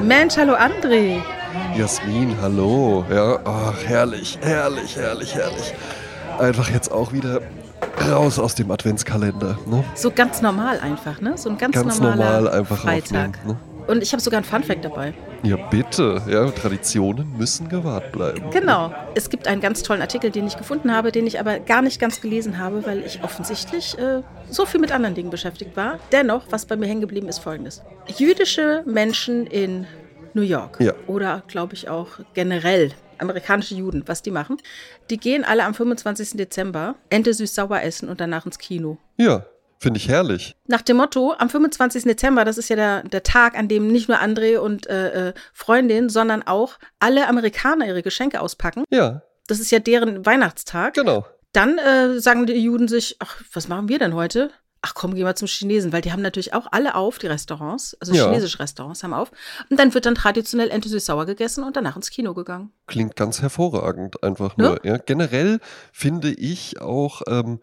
Mensch, hallo André. Jasmin, hallo. Ja, ach, herrlich, herrlich, herrlich, herrlich. Einfach jetzt auch wieder raus aus dem Adventskalender. Ne? So ganz normal einfach, ne? So ein ganz, Ganz normaler normal einfach Freitag. Ne? Und ich habe sogar ein Funfact dabei. Ja, bitte. Ja, Traditionen müssen gewahrt bleiben. Genau. Es gibt einen ganz tollen Artikel, den ich gefunden habe, den ich aber gar nicht ganz gelesen habe, weil ich offensichtlich äh, so viel mit anderen Dingen beschäftigt war. Dennoch, was bei mir hängen geblieben ist, folgendes. Jüdische Menschen in New York Ja. oder, glaube ich, auch generell amerikanische Juden, was die machen, die gehen alle am 25. Dezember Ente süß-sauer essen und danach ins Kino. Ja, finde ich herrlich. Nach dem Motto, am 25. Dezember, das ist ja der, der Tag, an dem nicht nur André und äh, äh, Freundin, sondern auch alle Amerikaner ihre Geschenke auspacken. Ja, Das ist ja deren Weihnachtstag. genau. Dann äh, sagen die Juden sich, ach, was machen wir denn heute? Ach komm, gehen wir zum Chinesen, weil die haben natürlich auch alle auf, die Restaurants, also Ja. chinesische Restaurants haben auf. Und dann wird dann traditionell Ente süß-sauer gegessen und danach ins Kino gegangen. Klingt ganz hervorragend einfach Ne? nur. Ja? Generell finde ich auch, ähm,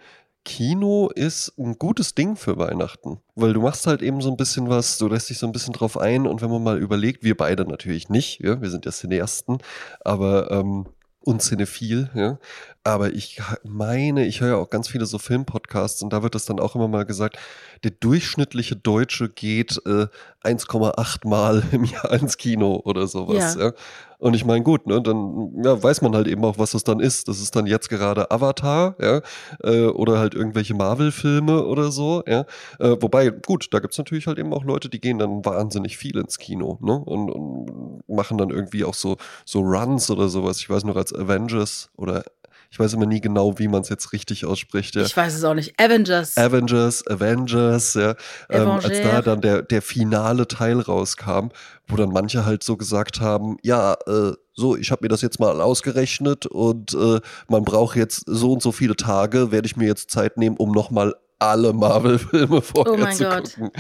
Kino ist ein gutes Ding für Weihnachten, weil du machst halt eben so ein bisschen was, du lässt dich so ein bisschen drauf ein und wenn man mal überlegt, wir beide natürlich nicht, ja, wir sind ja Cineasten, aber ähm, und Cinephil, ja. Aber ich meine, ich höre ja auch ganz viele so Filmpodcasts und da wird das dann auch immer mal gesagt, der durchschnittliche Deutsche geht äh, 1,8 Mal im Jahr ins Kino oder sowas, Ja. ja. Und ich meine, gut, ne, dann ja, weiß man halt eben auch, was das dann ist. Das ist dann jetzt gerade Avatar, ja, äh, oder halt irgendwelche Marvel-Filme oder so, ja. Äh, wobei, gut, da gibt's natürlich halt eben auch Leute, die gehen dann wahnsinnig viel ins Kino, ne? Und, und machen dann irgendwie auch so, so Runs oder sowas. Ich weiß noch als Avengers oder ich weiß immer nie genau, wie man es jetzt richtig ausspricht, ja. Ich weiß es auch nicht. Avengers. Avengers, Avengers, ja, ähm, als da dann der, der finale Teil rauskam, wo dann manche halt so gesagt haben, ja, äh, so, ich habe mir das jetzt mal ausgerechnet und äh, man braucht jetzt so und so viele Tage, werde ich mir jetzt Zeit nehmen, um nochmal alle Marvel-Filme vorher Oh mein zu Gott. gucken.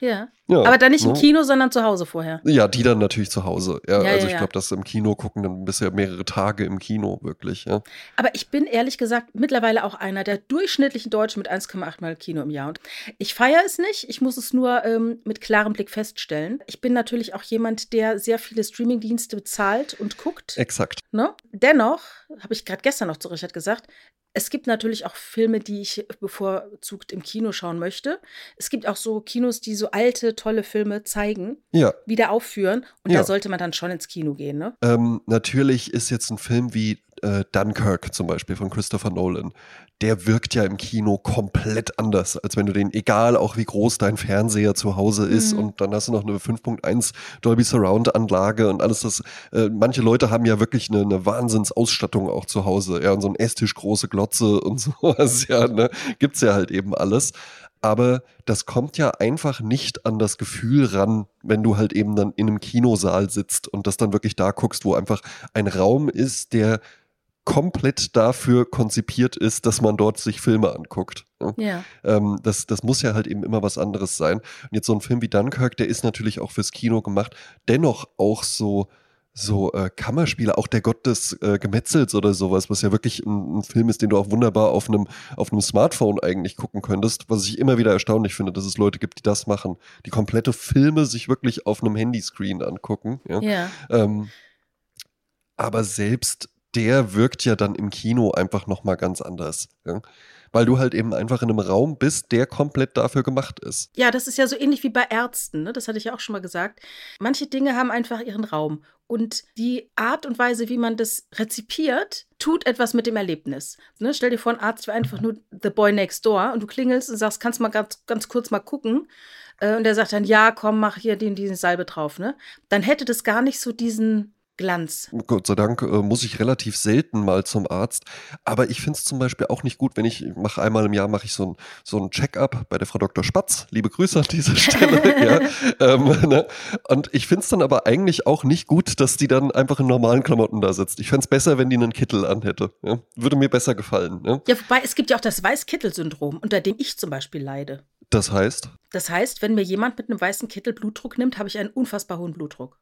ja. Ja, Aber dann nicht im ne? Kino, sondern zu Hause vorher. Ja, die dann natürlich zu Hause. Ja, Ja, also ja, ich glaube, das im Kino gucken dann bisher mehrere Tage im Kino, wirklich, ja. Aber ich bin ehrlich gesagt mittlerweile auch einer der durchschnittlichen Deutschen mit 1,8 Mal Kino im Jahr. Und ich feiere es nicht, ich muss es nur ähm, mit klarem Blick feststellen. Ich bin natürlich auch jemand, der sehr viele Streamingdienste bezahlt und guckt. Exakt. Ne? Dennoch, habe ich gerade gestern noch zu Richard gesagt, es gibt natürlich auch Filme, die ich bevorzugt im Kino schauen möchte. Es gibt auch so Kinos, die so alte, tolle Filme zeigen, Ja, wieder aufführen. Und Ja. da sollte man dann schon ins Kino gehen, ne? Ähm, natürlich ist jetzt ein Film wie äh, Dunkirk zum Beispiel von Christopher Nolan, der wirkt ja im Kino komplett anders, als wenn du den, egal auch wie groß dein Fernseher zu Hause ist Mhm. und dann hast du noch eine 5.1 Dolby Surround Anlage und alles das. Äh, manche Leute haben ja wirklich eine, eine Wahnsinnsausstattung auch zu Hause, ja, und so ein Esstisch, große Glotze und sowas, ja, ne, gibt's ja halt eben alles. Aber das kommt ja einfach nicht an das Gefühl ran, wenn du halt eben dann in einem Kinosaal sitzt und das dann wirklich da guckst, wo einfach ein Raum ist, der komplett dafür konzipiert ist, dass man dort sich Filme anguckt. ne? Ja. Ähm, das, das muss ja halt eben immer was anderes sein. Und jetzt so ein Film wie Dunkirk, der ist natürlich auch fürs Kino gemacht, dennoch auch so, so äh, Kammerspiele, auch der Gott des äh, Gemetzels oder sowas, was ja wirklich ein, ein Film ist, den du auch wunderbar auf einem, auf einem Smartphone eigentlich gucken könntest, was ich immer wieder erstaunlich finde, dass es Leute gibt, die das machen, die komplette Filme sich wirklich auf einem Handyscreen angucken. Ja? Ja. Ähm, aber selbst der wirkt ja dann im Kino einfach nochmal ganz anders. Ja? Weil du halt eben einfach in einem Raum bist, der komplett dafür gemacht ist. Ja, das ist ja so ähnlich wie bei Ärzten, ne? das hatte ich ja auch schon mal gesagt. Manche Dinge haben einfach ihren Raum. Und die Art und Weise, wie man das rezipiert, tut etwas mit dem Erlebnis. Ne? Stell dir vor, ein Arzt wäre einfach nur The Boy Next Door und du klingelst und sagst, kannst mal ganz, ganz kurz mal gucken. Äh, Und der sagt dann, ja, komm, mach hier den, diesen Salbe drauf. Ne? Dann hätte das gar nicht so diesen Glanz. Gott sei Dank äh, muss ich relativ selten mal zum Arzt. Aber ich finde es zum Beispiel auch nicht gut, wenn ich, mache einmal im Jahr mache ich so ein, so ein Check-up bei der Frau Dr. Spatz. Liebe Grüße an dieser Stelle. ja. ähm, ne? Und ich finde es dann aber eigentlich auch nicht gut, dass die dann einfach in normalen Klamotten da sitzt. Ich fände es besser, wenn die einen Kittel anhätte. Ja? Würde mir besser gefallen. Ja? Ja, wobei es gibt ja auch das Weißkittel-Syndrom, unter dem ich zum Beispiel leide. Das heißt, Das heißt, wenn mir jemand mit einem weißen Kittel Blutdruck nimmt, habe ich einen unfassbar hohen Blutdruck.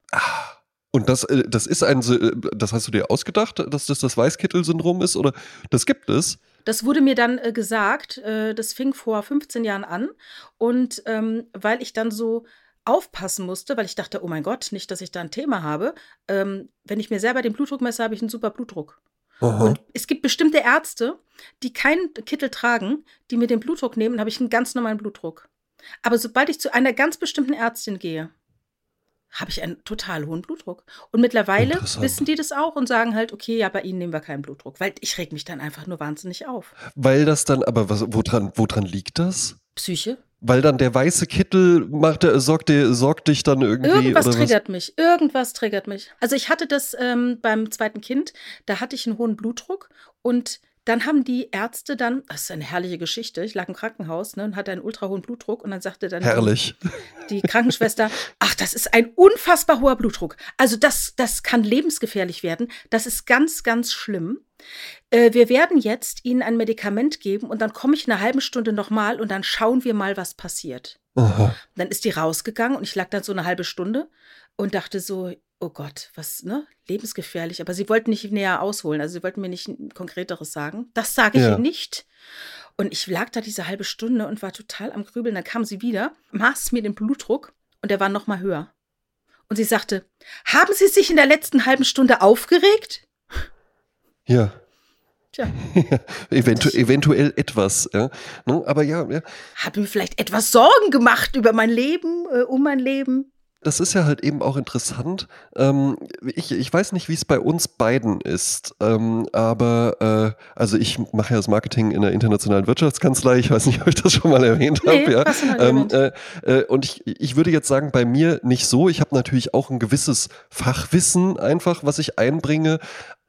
Und das, äh, das ist ein, äh, das hast du dir ausgedacht, dass das das Weißkittel-Syndrom ist? Oder das gibt es? Das wurde mir dann äh, gesagt, äh, das fing vor 15 Jahren an. Und ähm, weil ich dann so aufpassen musste, weil ich dachte, oh mein Gott, nicht, dass ich da ein Thema habe. Ähm, wenn ich mir selber den Blutdruck messe, habe ich einen super Blutdruck. Aha. Und es gibt bestimmte Ärzte, die keinen Kittel tragen, die mir den Blutdruck nehmen, habe ich einen ganz normalen Blutdruck. Aber sobald ich zu einer ganz bestimmten Ärztin gehe, habe ich einen total hohen Blutdruck. Und mittlerweile wissen die das auch und sagen halt, okay, ja, bei ihnen nehmen wir keinen Blutdruck, weil ich reg mich dann einfach nur wahnsinnig auf. Weil das dann, aber was, woran, woran liegt das? Psyche. Weil dann der weiße Kittel macht, sorgt, sorgt dich dann irgendwie. Irgendwas triggert mich. Irgendwas triggert mich. Also ich hatte das ähm, beim zweiten Kind, da hatte ich einen hohen Blutdruck und dann haben die Ärzte dann, das ist eine herrliche Geschichte, ich lag im Krankenhaus ne, und hatte einen ultra hohen Blutdruck und dann sagte dann Herrlich. die Krankenschwester, ach, das ist ein unfassbar hoher Blutdruck. Also das, das kann lebensgefährlich werden. Das ist ganz, ganz schlimm. Äh, wir werden jetzt Ihnen ein Medikament geben und dann komme ich in einer halben Stunde nochmal und dann schauen wir mal, was passiert. Aha. Dann ist die rausgegangen und ich lag dann so eine halbe Stunde und dachte so, oh Gott, was, ne? Lebensgefährlich. Aber sie wollten nicht näher ausholen. Also sie wollten mir nicht konkreteres sagen. Das sage ich ja. ihnen nicht. Und ich lag da diese halbe Stunde und war total am Grübeln. Dann kam sie wieder, maß mir den Blutdruck und der war noch mal höher. Und sie sagte, haben Sie sich in der letzten halben Stunde aufgeregt? Ja. Tja. Eventu eventuell etwas, ja. Aber ja, ja. Habe mir vielleicht etwas Sorgen gemacht über mein Leben, äh, um mein Leben das ist ja halt eben auch interessant. Ähm, ich, ich weiß nicht, wie es bei uns beiden ist, ähm, aber äh, also ich mache ja das Marketing in der internationalen Wirtschaftskanzlei. Ich weiß nicht, ob ich das schon mal erwähnt nee, habe. Ja. Ähm, äh, äh, und ich, ich würde jetzt sagen, bei mir nicht so. Ich habe natürlich auch ein gewisses Fachwissen einfach, was ich einbringe,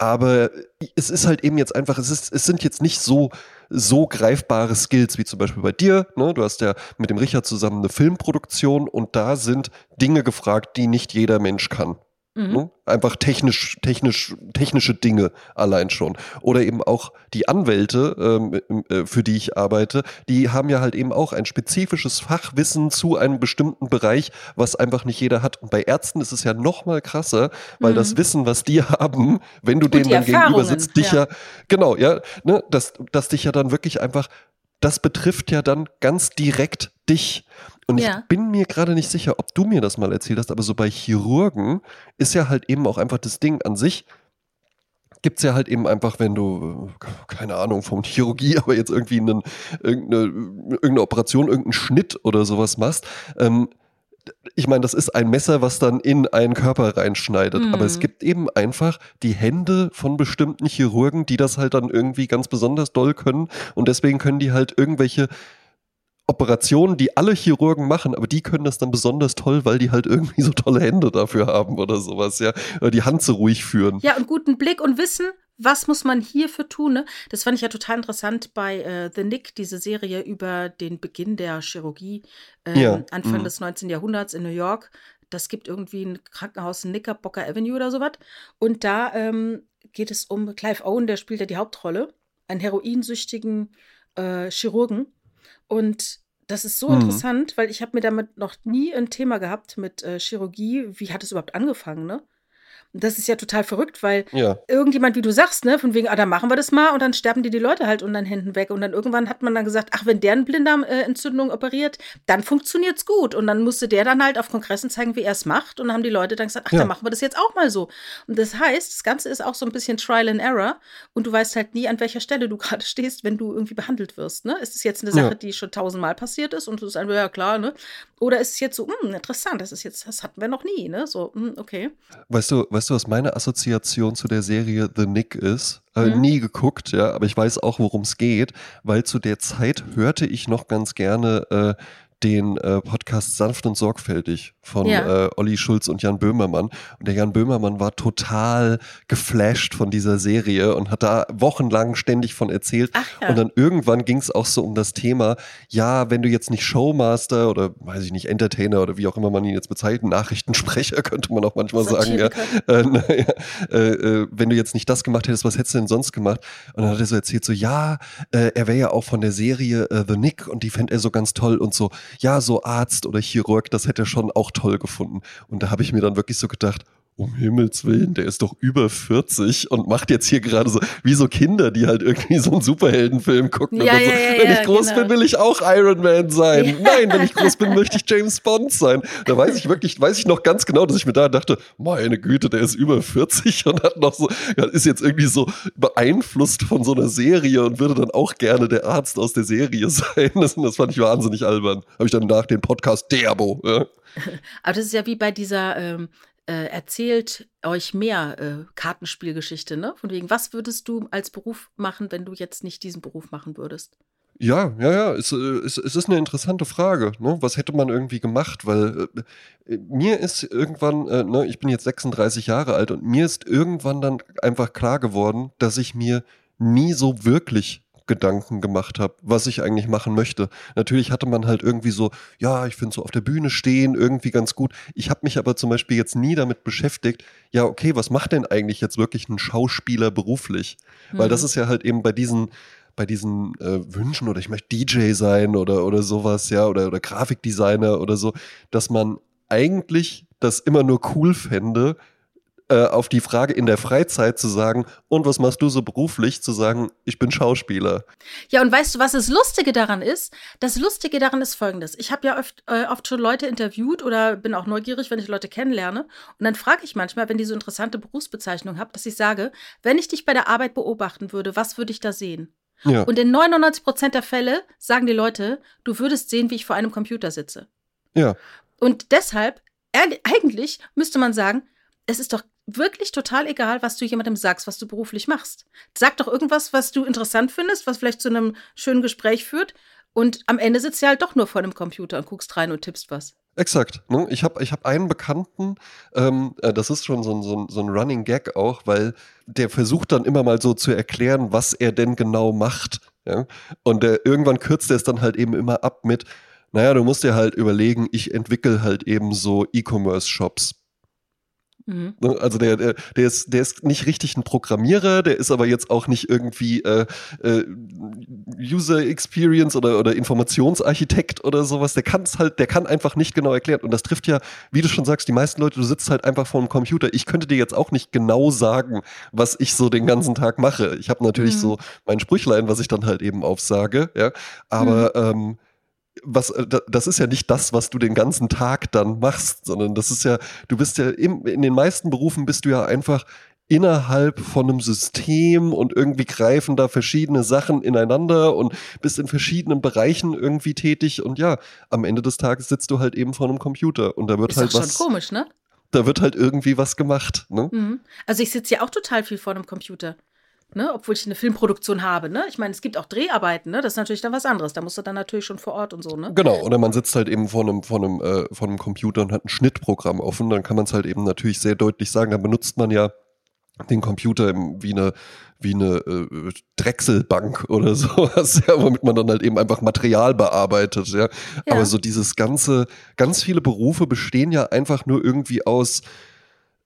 aber es ist halt eben jetzt einfach, es, ist, es sind jetzt nicht so so greifbare Skills wie zum Beispiel bei dir. Ne? Du hast ja mit dem Richard zusammen eine Filmproduktion und da sind Dinge gefragt, die nicht jeder Mensch kann. Mhm. Ne? Einfach technisch, technisch, technische Dinge allein schon. Oder eben auch die Anwälte, ähm, äh, für die ich arbeite, die haben ja halt eben auch ein spezifisches Fachwissen zu einem bestimmten Bereich, was einfach nicht jeder hat. Und bei Ärzten ist es ja noch mal krasser, weil mhm. das Wissen, was die haben, wenn du denen dann gegenüber sitzt, dich ja, ja genau, ja, ne, dass, dass dich ja dann wirklich einfach das betrifft ja dann ganz direkt dich. Und ja. ich bin mir gerade nicht sicher, ob du mir das mal erzählt hast, aber so bei Chirurgen ist ja halt eben auch einfach das Ding an sich. Gibt es ja halt eben einfach, wenn du, keine Ahnung, vom Chirurgie, aber jetzt irgendwie einen, irgendeine, irgendeine Operation, irgendeinen Schnitt oder sowas machst, ähm, ich meine, das ist ein Messer, was dann in einen Körper reinschneidet. Mhm. Aber es mhm. gibt eben einfach die Hände von bestimmten Chirurgen, die das halt dann irgendwie ganz besonders doll können. Und deswegen können die halt irgendwelche Operationen, die alle Chirurgen machen, aber die können das dann besonders toll, weil die halt irgendwie so tolle Hände dafür haben oder sowas, ja. Oder die Hand so ruhig führen. Ja, und guten Blick und Wissen, was muss man hierfür tun? Ne? Das fand ich ja total interessant bei äh, The Nick, diese Serie über den Beginn der Chirurgie äh, ja. Anfang mhm. des 19. Jahrhunderts in New York. Das gibt irgendwie ein Krankenhaus in Knickerbocker Avenue oder sowas. Und da ähm, geht es um Clive Owen, der spielt ja die Hauptrolle, einen heroinsüchtigen äh, Chirurgen. Und das ist so mhm. interessant, weil ich habe mir damit noch nie ein Thema gehabt mit äh, Chirurgie. Wie hat es überhaupt angefangen, ne? Das ist ja total verrückt, weil ja. irgendjemand, wie du sagst, ne, von wegen, ah, dann machen wir das mal und dann sterben dir die Leute halt unter den Händen weg. Und dann irgendwann hat man dann gesagt, ach, wenn der eine Blinddarmentzündung operiert, dann funktioniert's gut. Und dann musste der dann halt auf Kongressen zeigen, wie er es macht. Und dann haben die Leute dann gesagt, ach, ja. dann machen wir das jetzt auch mal so. Und das heißt, das Ganze ist auch so ein bisschen Trial and Error. Und du weißt halt nie, an welcher Stelle du gerade stehst, wenn du irgendwie behandelt wirst. Ne? Ist es jetzt eine Sache, ja. die schon tausendmal passiert ist und du sagst, ja klar, ne? Oder ist es jetzt so, hm, interessant, das ist jetzt, das hatten wir noch nie, ne? So, hm, okay. Weißt du, weißt du, was meine Assoziation zu der Serie The Nick ist? Äh, mhm. Nie geguckt, ja, aber ich weiß auch, worum es geht, weil zu der Zeit hörte ich noch ganz gerne äh, den äh, Podcast Sanft und Sorgfältig von ja. äh, Olli Schulz und Jan Böhmermann. Und der Jan Böhmermann war total geflasht von dieser Serie und hat da wochenlang ständig von erzählt. Ja. Und dann irgendwann ging es auch so um das Thema, ja, wenn du jetzt nicht Showmaster oder weiß ich nicht, Entertainer oder wie auch immer man ihn jetzt bezeichnet, Nachrichtensprecher könnte man auch manchmal sagen, ja. Äh, naja, äh, äh, wenn du jetzt nicht das gemacht hättest, was hättest du denn sonst gemacht? Und dann hat er so erzählt, so ja, äh, er wäre ja auch von der Serie äh, The Nick und die fände er so ganz toll und so ja, so Arzt oder Chirurg, das hätte er schon auch toll gefunden. Und da habe ich mir dann wirklich so gedacht, um Himmels Willen, der ist doch über 40 und macht jetzt hier gerade so, wie so Kinder, die halt irgendwie so einen Superheldenfilm gucken. Ja, so. ja, ja, wenn ja, ich groß genau. bin, will ich auch Iron Man sein. Nein, wenn ich groß bin, möchte ich James Bond sein. Da weiß ich wirklich, weiß ich noch ganz genau, dass ich mir da dachte, meine Güte, der ist über 40 und hat noch so, ist jetzt irgendwie so beeinflusst von so einer Serie und würde dann auch gerne der Arzt aus der Serie sein. Das, das fand ich wahnsinnig albern. Habe ich dann nach dem Podcast Derbo. Aber das ist ja wie bei dieser ähm, äh, erzählt euch mehr äh, Kartenspielgeschichte, ne? Von wegen, was würdest du als Beruf machen, wenn du jetzt nicht diesen Beruf machen würdest? Ja, ja, ja, es, äh, es, es ist eine interessante Frage. Ne? Was hätte man irgendwie gemacht? Weil äh, mir ist irgendwann, äh, ne, ich bin jetzt 36 Jahre alt und mir ist irgendwann dann einfach klar geworden, dass ich mir nie so wirklich Gedanken gemacht habe, was ich eigentlich machen möchte. Natürlich hatte man halt irgendwie so, ja, ich finde so auf der Bühne stehen irgendwie ganz gut. Ich habe mich aber zum Beispiel jetzt nie damit beschäftigt, ja, okay, was macht denn eigentlich jetzt wirklich ein Schauspieler beruflich? Weil das Mhm. ist ja halt eben bei diesen bei diesen äh, Wünschen oder ich möchte DJ sein oder, oder sowas, ja, oder, oder Grafikdesigner oder so, dass man eigentlich das immer nur cool fände, äh, auf die Frage in der Freizeit zu sagen, und was machst du so beruflich, zu sagen, ich bin Schauspieler. Ja, und weißt du, was das Lustige daran ist? Das Lustige daran ist folgendes. Ich habe ja oft, äh, oft schon Leute interviewt oder bin auch neugierig, wenn ich Leute kennenlerne. Und dann frage ich manchmal, wenn die so interessante Berufsbezeichnungen haben, dass ich sage, wenn ich dich bei der Arbeit beobachten würde, was würde ich da sehen? Ja, Und in 99 Prozent der Fälle sagen die Leute, du würdest sehen, wie ich vor einem Computer sitze. ja, Und deshalb, ehrlich- eigentlich müsste man sagen, es ist doch wirklich total egal, was du jemandem sagst, was du beruflich machst. Sag doch irgendwas, was du interessant findest, was vielleicht zu einem schönen Gespräch führt. Und am Ende sitzt du halt doch nur vor dem Computer und guckst rein und tippst was. exakt. Ne? Ich habe ich hab einen Bekannten, ähm, äh, das ist schon so ein, so, ein, so ein Running Gag auch, weil der versucht dann immer mal so zu erklären, was er denn genau macht. Ja? Und der, irgendwann kürzt er es dann halt eben immer ab mit, naja, du musst dir halt überlegen, ich entwickle halt eben so E-Commerce-Shops. Mhm. Ne, Also der, der, der, ist, der ist nicht richtig ein Programmierer, der ist aber jetzt auch nicht irgendwie äh, äh, User Experience oder, oder Informationsarchitekt oder sowas. Der kann es halt, der kann einfach nicht genau erklären. Und das trifft ja, wie du schon sagst, die meisten Leute, du sitzt halt einfach vor dem Computer. Ich könnte dir jetzt auch nicht genau sagen, was ich so den ganzen Tag mache. Ich habe natürlich Mhm. so mein Sprüchlein, was ich dann halt eben aufsage, ja. Aber ähm, was, äh, da- das ist ja nicht das, was du den ganzen Tag dann machst, sondern das ist ja, du bist ja im, in den meisten Berufen bist du ja einfach innerhalb von einem System und irgendwie greifen da verschiedene Sachen ineinander und bist in verschiedenen Bereichen irgendwie tätig und ja, am Ende des Tages sitzt du halt eben vor einem Computer und da wird Ist halt doch schon was, komisch, ne? da wird halt irgendwie was gemacht, ne? Mhm. Also ich sitze ja auch total viel vor einem Computer. Ne, obwohl ich eine Filmproduktion habe, ne? Ich meine, es gibt auch Dreharbeiten, ne? Das ist natürlich dann was anderes. Da musst du dann natürlich schon vor Ort und so, ne? Genau, oder man sitzt halt eben vor einem, vor einem, äh, vor einem Computer und hat ein Schnittprogramm offen, dann kann man es halt eben natürlich sehr deutlich sagen. Dann benutzt man ja den Computer wie eine, wie eine äh, Drechselbank oder sowas, ja, womit man dann halt eben einfach Material bearbeitet, ja. Ja. Aber so dieses ganze, ganz viele Berufe bestehen ja einfach nur irgendwie aus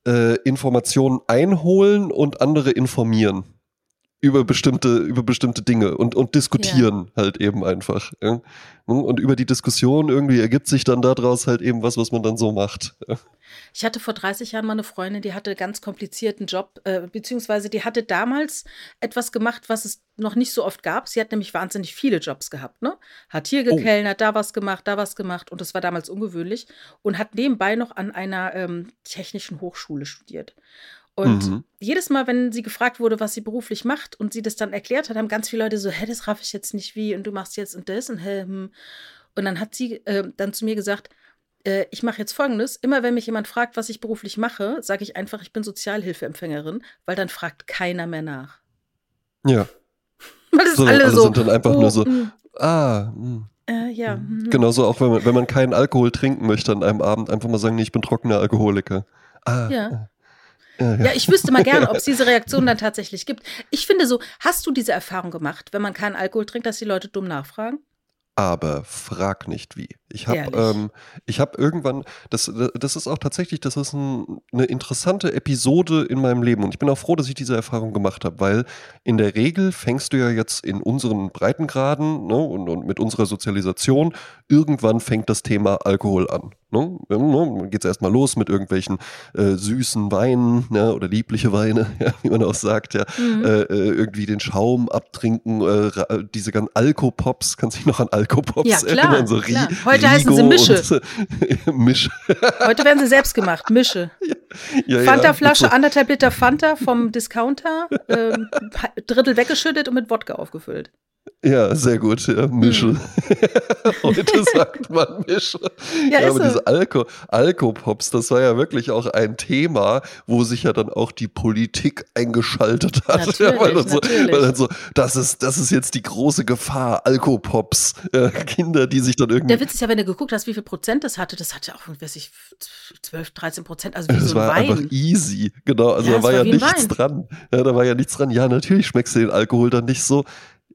äh, Informationen einholen und andere informieren über bestimmte, über bestimmte Dinge und, und diskutieren halt eben einfach. Ja. Und über die Diskussion irgendwie ergibt sich dann daraus halt eben was, was man dann so macht. Ja. Ich hatte vor 30 Jahren mal eine Freundin, die hatte ganz komplizierten Job, äh, beziehungsweise die hatte damals etwas gemacht, was es noch nicht so oft gab. Sie hat nämlich wahnsinnig viele Jobs gehabt, ne? Hat hier Oh. gekellnert, da was gemacht, da was gemacht und das war damals ungewöhnlich und hat nebenbei noch an einer ähm, technischen Hochschule studiert. Und Mhm. jedes Mal, wenn sie gefragt wurde, was sie beruflich macht und sie das dann erklärt hat, haben ganz viele Leute so, hä, das raff ich jetzt nicht wie und du machst jetzt und das und hä, hm. Und dann hat sie äh, dann zu mir gesagt, äh, ich mache jetzt folgendes: Immer wenn mich jemand fragt, was ich beruflich mache, sage ich einfach, ich bin Sozialhilfeempfängerin, weil dann fragt keiner mehr nach. ja. Weil das So, alle, alle so. sind dann einfach oh, nur so, mm, Ah, mh. äh, ja. mhm. genauso auch wenn man, wenn man keinen Alkohol trinken möchte an einem Abend, einfach mal sagen, nee, ich bin trockener Alkoholiker. Ah, Ja. Ja, ja. Ja, ich wüsste mal gerne, ob es diese Reaktion dann tatsächlich gibt. Ich finde so, hast du diese Erfahrung gemacht, wenn man keinen Alkohol trinkt, dass die Leute dumm nachfragen? Aber frag nicht wie. Ich habe ähm, ich hab irgendwann, das, das ist auch tatsächlich, das ist ein, eine interessante Episode in meinem Leben und ich bin auch froh, dass ich diese Erfahrung gemacht habe, weil in der Regel fängst du ja jetzt in unseren Breitengraden ne, und, und mit unserer Sozialisation, irgendwann fängt das Thema Alkohol an. Ne? Dann geht es erstmal los mit irgendwelchen äh, süßen Weinen ne, oder liebliche Weine, ja, wie man auch sagt, ja. Mhm. Äh, äh, irgendwie den Schaum abtrinken, äh, ra- diese ganzen Alkopops, kannst du dich noch an Alkopops Ja, klar, erinnern? So Ri klar. Heute heißen sie Mische. Und, Mische. Heute werden sie selbst gemacht. Mische. Ja, Fanta-Flasche, ja, anderthalb Liter Fanta vom Discounter, ähm, Drittel weggeschüttet und mit Wodka aufgefüllt. Ja, sehr gut, ja, Mische. Hm. Heute sagt man Mische. Ja, Ja, ist aber so. diese Alko, Alkopops, das war ja wirklich auch ein Thema, wo sich ja dann auch die Politik eingeschaltet hat. Natürlich, ja, weil, dann so, weil dann so, das ist, das ist jetzt die große Gefahr, Alkopops. Ja, Kinder, die sich dann irgendwie. Der Witz ist ja, wenn du geguckt hast, wie viel Prozent das hatte, das hatte auch, weiß ich, 12, 13 Prozent, also wie Das so ein war einfach Wein. easy, genau. Also Ja, da war ja nichts Wein. dran. Ja, da war ja nichts dran. Ja, natürlich schmeckst du den Alkohol dann nicht so.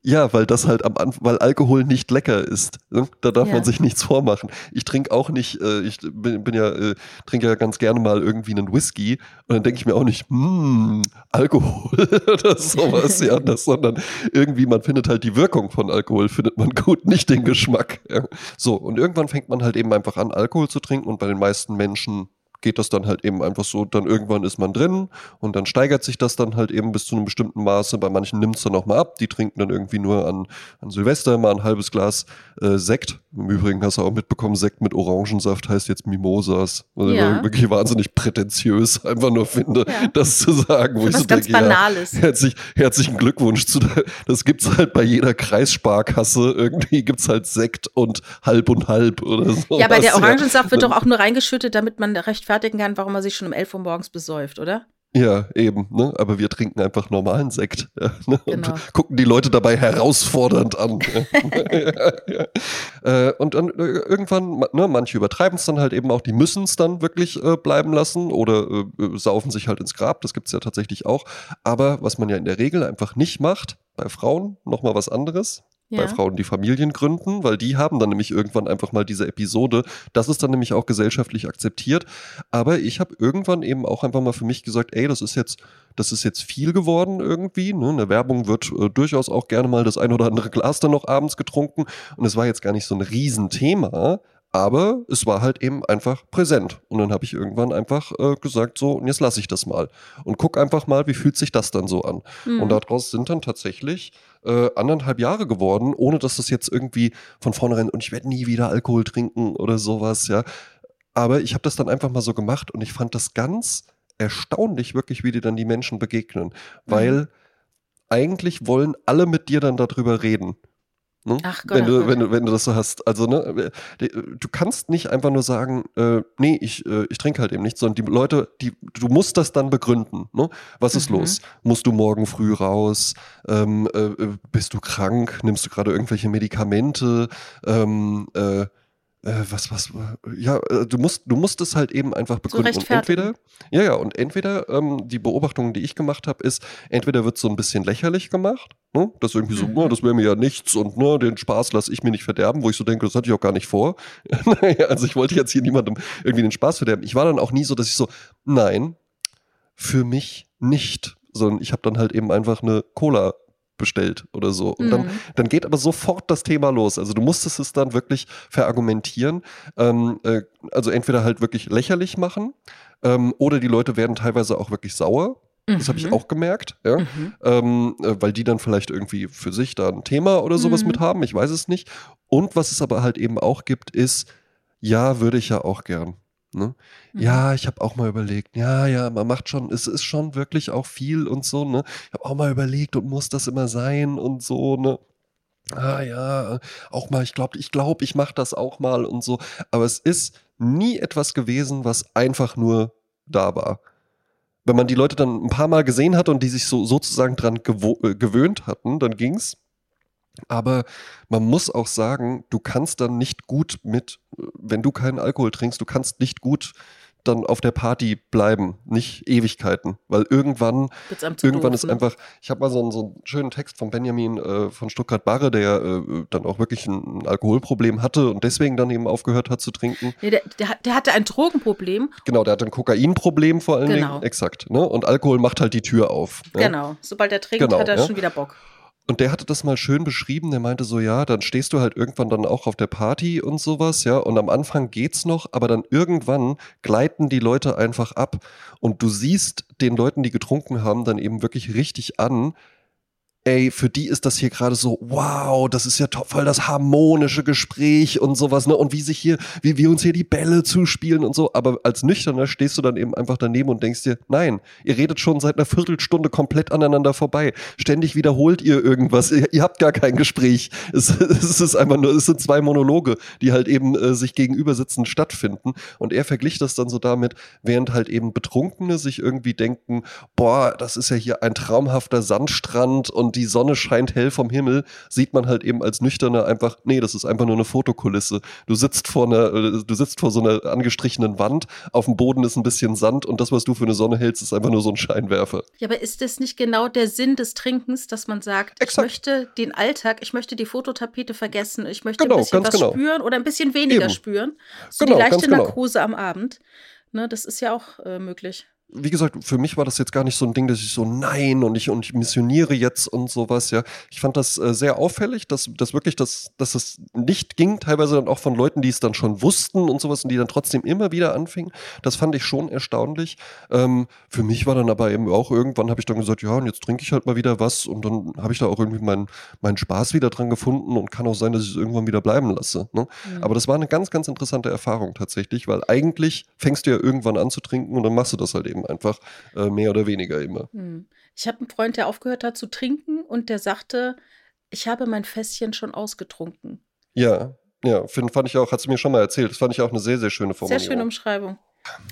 Ja, weil das halt am Anfang, weil Alkohol nicht lecker ist. Ne? Da darf Ja. man sich nichts vormachen. Ich trinke auch nicht, äh, ich bin, bin ja, äh, trinke ja ganz gerne mal irgendwie einen Whisky und dann denke ich mir auch nicht, hm, Alkohol oder sowas, ja, das, sondern irgendwie, man findet halt die Wirkung von Alkohol, findet man gut, nicht den Geschmack. Ja. So, und irgendwann fängt man halt eben einfach an, Alkohol zu trinken und bei den meisten Menschen geht das dann halt eben einfach so, dann irgendwann ist man drin und dann steigert sich das dann halt eben bis zu einem bestimmten Maße. Bei manchen nimmt es dann auch mal ab, die trinken dann irgendwie nur an, an Silvester mal ein halbes Glas äh, Sekt. Im Übrigen hast du auch mitbekommen, Sekt mit Orangensaft heißt jetzt Mimosas. Was Ja. ich wirklich wahnsinnig prätentiös einfach nur finde, Ja. das zu sagen. Wo ich Was so ganz denke, ja, Banales. Herzlich, herzlichen Glückwunsch zu der, das gibt's halt bei jeder Kreissparkasse. Irgendwie gibt's halt Sekt und halb und halb oder so. Ja, aber der Orangensaft wird doch auch nur reingeschüttet, damit man rechtfertigen kann, warum man sich schon um 11 Uhr morgens besäuft, oder? Ja, eben, ne? Aber wir trinken einfach normalen Sekt. Ja, ne? Genau. Und gucken die Leute dabei herausfordernd an. ja, ja. Äh, und dann äh, irgendwann, ne, manche übertreiben es dann halt eben auch, die müssen es dann wirklich äh, bleiben lassen oder äh, äh, saufen sich halt ins Grab, das gibt's ja tatsächlich auch. Aber was man ja in der Regel einfach nicht macht, bei Frauen nochmal was anderes. Bei Ja. Frauen, die Familien gründen, weil die haben dann nämlich irgendwann einfach mal diese Episode. Das ist dann nämlich auch gesellschaftlich akzeptiert. Aber ich habe irgendwann eben auch einfach mal für mich gesagt, ey, das ist jetzt, das ist jetzt viel geworden irgendwie. Ne? In der Werbung wird äh, durchaus auch gerne mal das ein oder andere Glas dann noch abends getrunken. Und es war jetzt gar nicht so ein Riesenthema. Aber es war halt eben einfach präsent. Und dann habe ich irgendwann einfach äh, gesagt, so, und jetzt lasse ich das mal. Und guck einfach mal, wie fühlt sich das dann so an. Mhm. Und daraus sind dann tatsächlich äh, anderthalb Jahre geworden, ohne dass das jetzt irgendwie von vornherein, und ich werde nie wieder Alkohol trinken oder sowas, ja. Aber ich habe das dann einfach mal so gemacht und ich fand das ganz erstaunlich, wirklich, wie dir dann die Menschen begegnen. Weil eigentlich wollen alle mit dir dann darüber reden. Ne? Ach Gott, wenn, du, Gott. wenn, du, wenn du das so hast. Also, ne, äh, du kannst nicht einfach nur sagen, äh, nee, ich, äh, ich trinke halt eben nicht, sondern die Leute, die, du musst das dann begründen. Ne? Was ist Mhm. los? Musst du morgen früh raus? Ähm, äh, äh, bist du krank? Nimmst du gerade irgendwelche Medikamente? Ähm, äh, äh, was, was, äh, ja, äh, du musst, du musst es halt eben einfach begründen. und entweder, ja, ja, und entweder ähm, die Beobachtung, die ich gemacht habe, ist, entweder wird so ein bisschen lächerlich gemacht, ne? das ist irgendwie so, Mhm. "Na, das wäre mir ja nichts und ne, den Spaß lasse ich mir nicht verderben, wo ich so denke, das hatte ich auch gar nicht vor. naja, also ich wollte jetzt hier niemandem irgendwie den Spaß verderben. Ich war dann auch nie so, dass ich so, nein, für mich nicht, sondern ich habe dann halt eben einfach eine Cola bestellt oder so. Und dann Mhm. dann geht aber sofort das Thema los. Also du musstest es dann wirklich verargumentieren. Ähm, äh, also entweder halt wirklich lächerlich machen ähm, oder die Leute werden teilweise auch wirklich sauer. Das habe ich Mhm. auch gemerkt, ja. Mhm. Ähm, äh, weil die dann vielleicht irgendwie für sich da ein Thema oder sowas Mhm. mit haben. Ich weiß es nicht. Und was es aber halt eben auch gibt, ist, ja, würde ich ja auch gern. Ne? Mhm. Ja, ich habe auch mal überlegt. Ja, ja, man macht schon, es ist schon wirklich auch viel und so, ne? Ich habe auch mal überlegt und muss das immer sein und so, ne? Ah ja, auch mal, ich glaube, ich glaube, ich mache das auch mal und so. Aber es ist nie etwas gewesen, was einfach nur da war. Wenn man die Leute dann ein paar Mal gesehen hat und die sich so sozusagen dran äh, gewöhnt hatten, dann ging's. Aber man muss auch sagen, du kannst dann nicht gut mit, wenn du keinen Alkohol trinkst, du kannst nicht gut dann auf der Party bleiben, nicht Ewigkeiten. Weil irgendwann, irgendwann doof, ist ne? einfach, ich habe mal so einen, so einen, schönen Text von Benjamin äh, von Stuttgart-Barre, der äh, dann auch wirklich ein, ein, Alkoholproblem hatte und deswegen dann eben aufgehört hat zu trinken. Nee, der, der, der hatte ein Drogenproblem. Genau, der hatte ein Kokainproblem vor allen genau. Dingen. Exakt. Ne? Und Alkohol macht halt die Tür auf. Ja? Genau, sobald er trinkt, genau, hat er ja? schon wieder Bock. Und der hatte das mal schön beschrieben, der meinte so, ja, dann stehst du halt irgendwann dann auch auf der Party und sowas, ja, und am Anfang geht's noch, aber dann irgendwann gleiten die Leute einfach ab. Und du siehst den Leuten, die getrunken haben, dann eben wirklich richtig an, ey, für die ist das hier gerade so, wow, das ist ja top, voll das harmonische Gespräch und sowas, ne? Und wie sich hier, wie wir uns hier die Bälle zuspielen und so. Aber als Nüchterner stehst du dann eben einfach daneben und denkst dir, nein, ihr redet schon seit einer Viertelstunde komplett aneinander vorbei. Ständig wiederholt ihr irgendwas. Ihr, ihr habt gar kein Gespräch. Es, es, ist einfach nur, es sind zwei Monologe, die halt eben äh, sich gegenüber sitzen, stattfinden. Und er verglich das dann so damit, während halt eben Betrunkene sich irgendwie denken, boah, das ist ja hier ein traumhafter Sandstrand und die Sonne scheint hell vom Himmel, sieht man halt eben als Nüchterner einfach, nee, das ist einfach nur eine Fotokulisse. Du sitzt vor einer, äh, du sitzt vor so einer angestrichenen Wand, auf dem Boden ist ein bisschen Sand und das, was du für eine Sonne hältst, ist einfach nur so ein Scheinwerfer. Ja, aber ist das nicht genau der Sinn des Trinkens, dass man sagt, Exakt. ich möchte den Alltag, ich möchte die Fototapete vergessen, ich möchte genau, ein bisschen was genau. spüren oder ein bisschen weniger eben. spüren. So genau, die leichte genau. Narkose am Abend. Ne, das ist ja auch äh, möglich wie gesagt, für mich war das jetzt gar nicht so ein Ding, dass ich so, nein, und ich, und ich missioniere jetzt und sowas, ja. Ich fand das äh, sehr auffällig, dass, dass wirklich, das, dass es nicht ging, teilweise dann auch von Leuten, die es dann schon wussten und sowas und die dann trotzdem immer wieder anfingen. Das fand ich schon erstaunlich. Ähm, für mich war dann aber eben auch irgendwann, habe ich dann gesagt, ja, und jetzt trinke ich halt mal wieder was und dann habe ich da auch irgendwie meinen mein Spaß wieder dran gefunden und kann auch sein, dass ich es irgendwann wieder bleiben lasse. Ne? Mhm. Aber das war eine ganz, ganz interessante Erfahrung tatsächlich, weil eigentlich fängst du ja irgendwann an zu trinken und dann machst du das halt eben einfach äh, mehr oder weniger immer. Hm. Ich habe einen Freund, der aufgehört hat zu trinken und der sagte, ich habe mein Fässchen schon ausgetrunken. Ja, ja, find, fand ich auch, hat sie mir schon mal erzählt. Das fand ich auch eine sehr, sehr schöne Formulierung. Sehr schöne Umschreibung.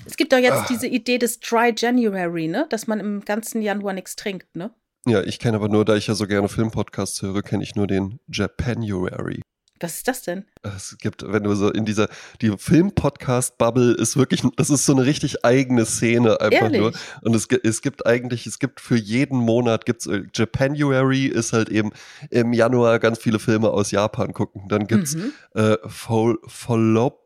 Es gibt doch jetzt Ach. diese Idee des Dry January, ne? Dass man im ganzen Januar nichts trinkt, ne? Ja, ich kenne aber nur, da ich ja so gerne Filmpodcasts höre, kenne ich nur den Japanuary. Was ist das denn? Es gibt, wenn du so in dieser, die Film-Podcast-Bubble ist wirklich, das ist so eine richtig eigene Szene einfach Ehrlich? nur. Und es, es gibt eigentlich, es gibt für jeden Monat, gibt's, äh, Japanuary ist halt eben im Januar ganz viele Filme aus Japan gucken. Dann gibt's mhm. äh, Follow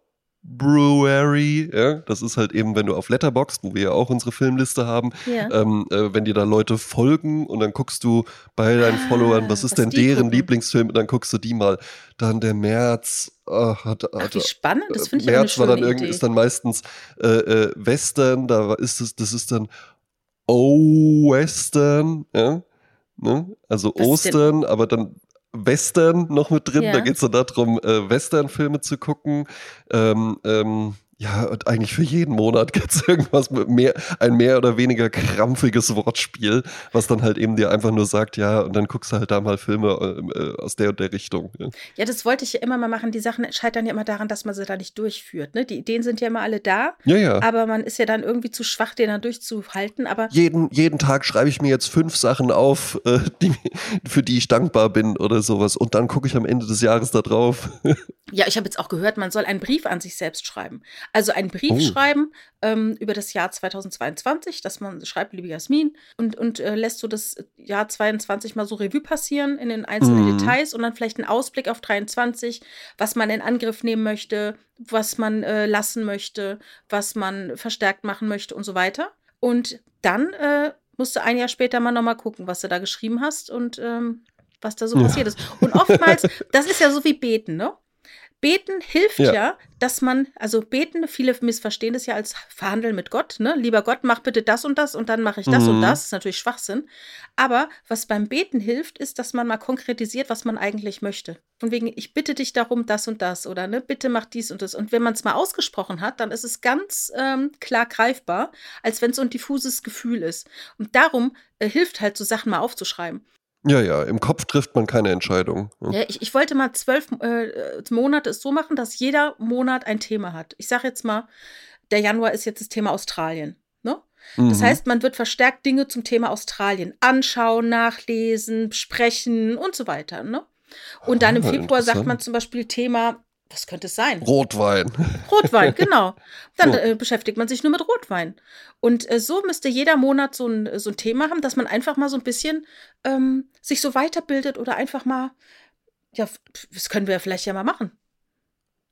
Brewery, ja, das ist halt eben, wenn du auf Letterboxd, wo wir ja auch unsere Filmliste haben, ja. ähm, äh, wenn dir da Leute folgen und dann guckst du bei deinen ah, Followern, was ist was denn deren gucken. Lieblingsfilm, und dann guckst du die mal. Dann der März, ach, hat, hat, Ach, wie spannend, das finde ich März war dann irgendwie, ist dann meistens äh, äh, Western, da ist es, das ist dann O-Western, ja. Ne? Also was Ostern, aber dann Western noch mit drin. Ja. Da geht es dann darum, äh, Western-Filme zu gucken. Ähm, ähm, ja, und eigentlich für jeden Monat gibt es irgendwas mit mehr, ein mehr oder weniger krampfiges Wortspiel, was dann halt eben dir einfach nur sagt, ja, und dann guckst du halt da mal Filme äh, äh, aus der und der Richtung. Ja. ja. das wollte ich ja immer mal machen. Die Sachen scheitern ja immer daran, dass man sie da nicht durchführt. Ne? Die Ideen sind ja immer alle da, ja, ja. aber man ist ja dann irgendwie zu schwach, den dann durchzuhalten. Aber jeden, jeden Tag schreibe ich mir jetzt fünf Sachen auf, äh, die, für die ich dankbar bin oder sowas. Und dann gucke ich am Ende des Jahres da drauf. ja, ich habe jetzt auch gehört, man soll einen Brief an sich selbst schreiben. Also einen Brief oh. schreiben ähm, über das Jahr 2022, dass man schreibt, liebe Jasmin, und, und äh, lässt so das Jahr 22 mal so Revue passieren in den einzelnen mhm. Details und dann vielleicht einen Ausblick auf 23, was man in Angriff nehmen möchte, was man äh, lassen möchte, was man verstärkt machen möchte und so weiter. Und dann äh, musst du ein Jahr später mal nochmal gucken, was du da geschrieben hast und ähm, was da so ja. passiert ist. Und oftmals, das ist ja so wie Beten, ne? Beten hilft ja. ja. dass man, also beten, viele missverstehen das ja als Verhandeln mit Gott, ne? Lieber Gott, mach bitte das und das und dann mache ich das mhm. und das. Das ist natürlich Schwachsinn. Aber was beim Beten hilft, ist, dass man mal konkretisiert, was man eigentlich möchte. Von wegen, ich bitte dich darum, das und das oder ne, bitte mach dies und das. Und wenn man es mal ausgesprochen hat, dann ist es ganz ähm, klar greifbar, als wenn es so ein diffuses Gefühl ist. Und darum äh, hilft halt, so Sachen mal aufzuschreiben. Ja, ja, im Kopf trifft man keine Entscheidung. Ja, ich, ich wollte mal zwölf äh, Monate es so machen, dass jeder Monat ein Thema hat. Ich sage jetzt mal, der Januar ist jetzt das Thema Australien. Ne? Mhm. Das heißt, man wird verstärkt Dinge zum Thema Australien anschauen, nachlesen, sprechen und so weiter. Ne? Und dann im ah, Februar sagt man zum Beispiel Thema Was könnte es sein? Rotwein. Rotwein, genau. Dann äh, beschäftigt man sich nur mit Rotwein. Und äh, so müsste jeder Monat so ein, so ein Thema haben, dass man einfach mal so ein bisschen ähm, sich so weiterbildet oder einfach mal, ja, das können wir vielleicht ja mal machen.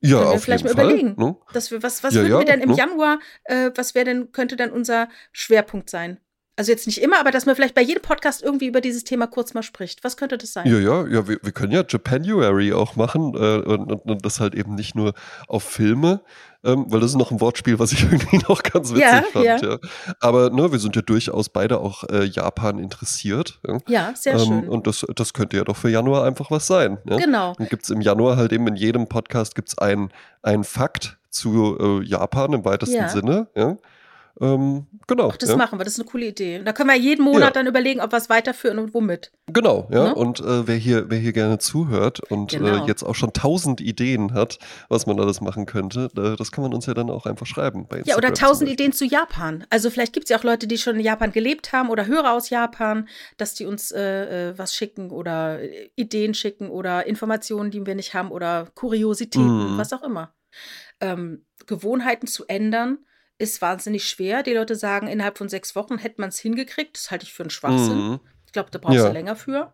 Ja, Können wir auf vielleicht jeden mal Fall. überlegen. Ne? Dass wir, was, was Ja, würden ja, wir denn im ne? Januar, äh, was wäre denn, könnte dann unser Schwerpunkt sein? Also jetzt nicht immer, aber dass man vielleicht bei jedem Podcast irgendwie über dieses Thema kurz mal spricht. Was könnte das sein? Ja, ja, ja, wir, wir können ja Japanuary auch machen äh, und, und, und das halt eben nicht nur auf Filme, ähm, weil das ist noch ein Wortspiel, was ich irgendwie noch ganz witzig Ja, fand. ja. Ja. Aber ne, wir sind ja durchaus beide auch äh, Japan interessiert. Ja? Ja, sehr Ähm, schön. und das, das könnte ja doch für Januar einfach was sein. Ja? genau. Dann gibt es im Januar halt eben in jedem Podcast gibt's ein, ein Fakt zu äh, Japan im weitesten. Sinne. Ja? Ähm, genau. Ach, das ja. machen wir, das ist eine coole Idee. Da können wir jeden Monat Ja. dann überlegen, ob wir es weiterführen und womit. Genau, ja. Ne? Und äh, wer, hier, wer hier gerne zuhört und Genau. äh, jetzt auch schon tausend Ideen hat, was man alles machen könnte, äh, das kann man uns ja dann auch einfach schreiben. Ja, oder tausend. Ideen zu Japan. Also vielleicht gibt es ja auch Leute, die schon in Japan gelebt haben oder Hörer aus Japan, dass die uns äh, äh, was schicken oder äh, Ideen schicken oder Informationen, die wir nicht haben oder Kuriositäten, Mhm. was auch immer. Ähm, Gewohnheiten zu ändern ist wahnsinnig schwer. Die Leute sagen, innerhalb von sechs Wochen hätte man es hingekriegt. Das halte ich für einen Schwachsinn. Mhm. Ich glaube, da brauchst Ja. du länger für.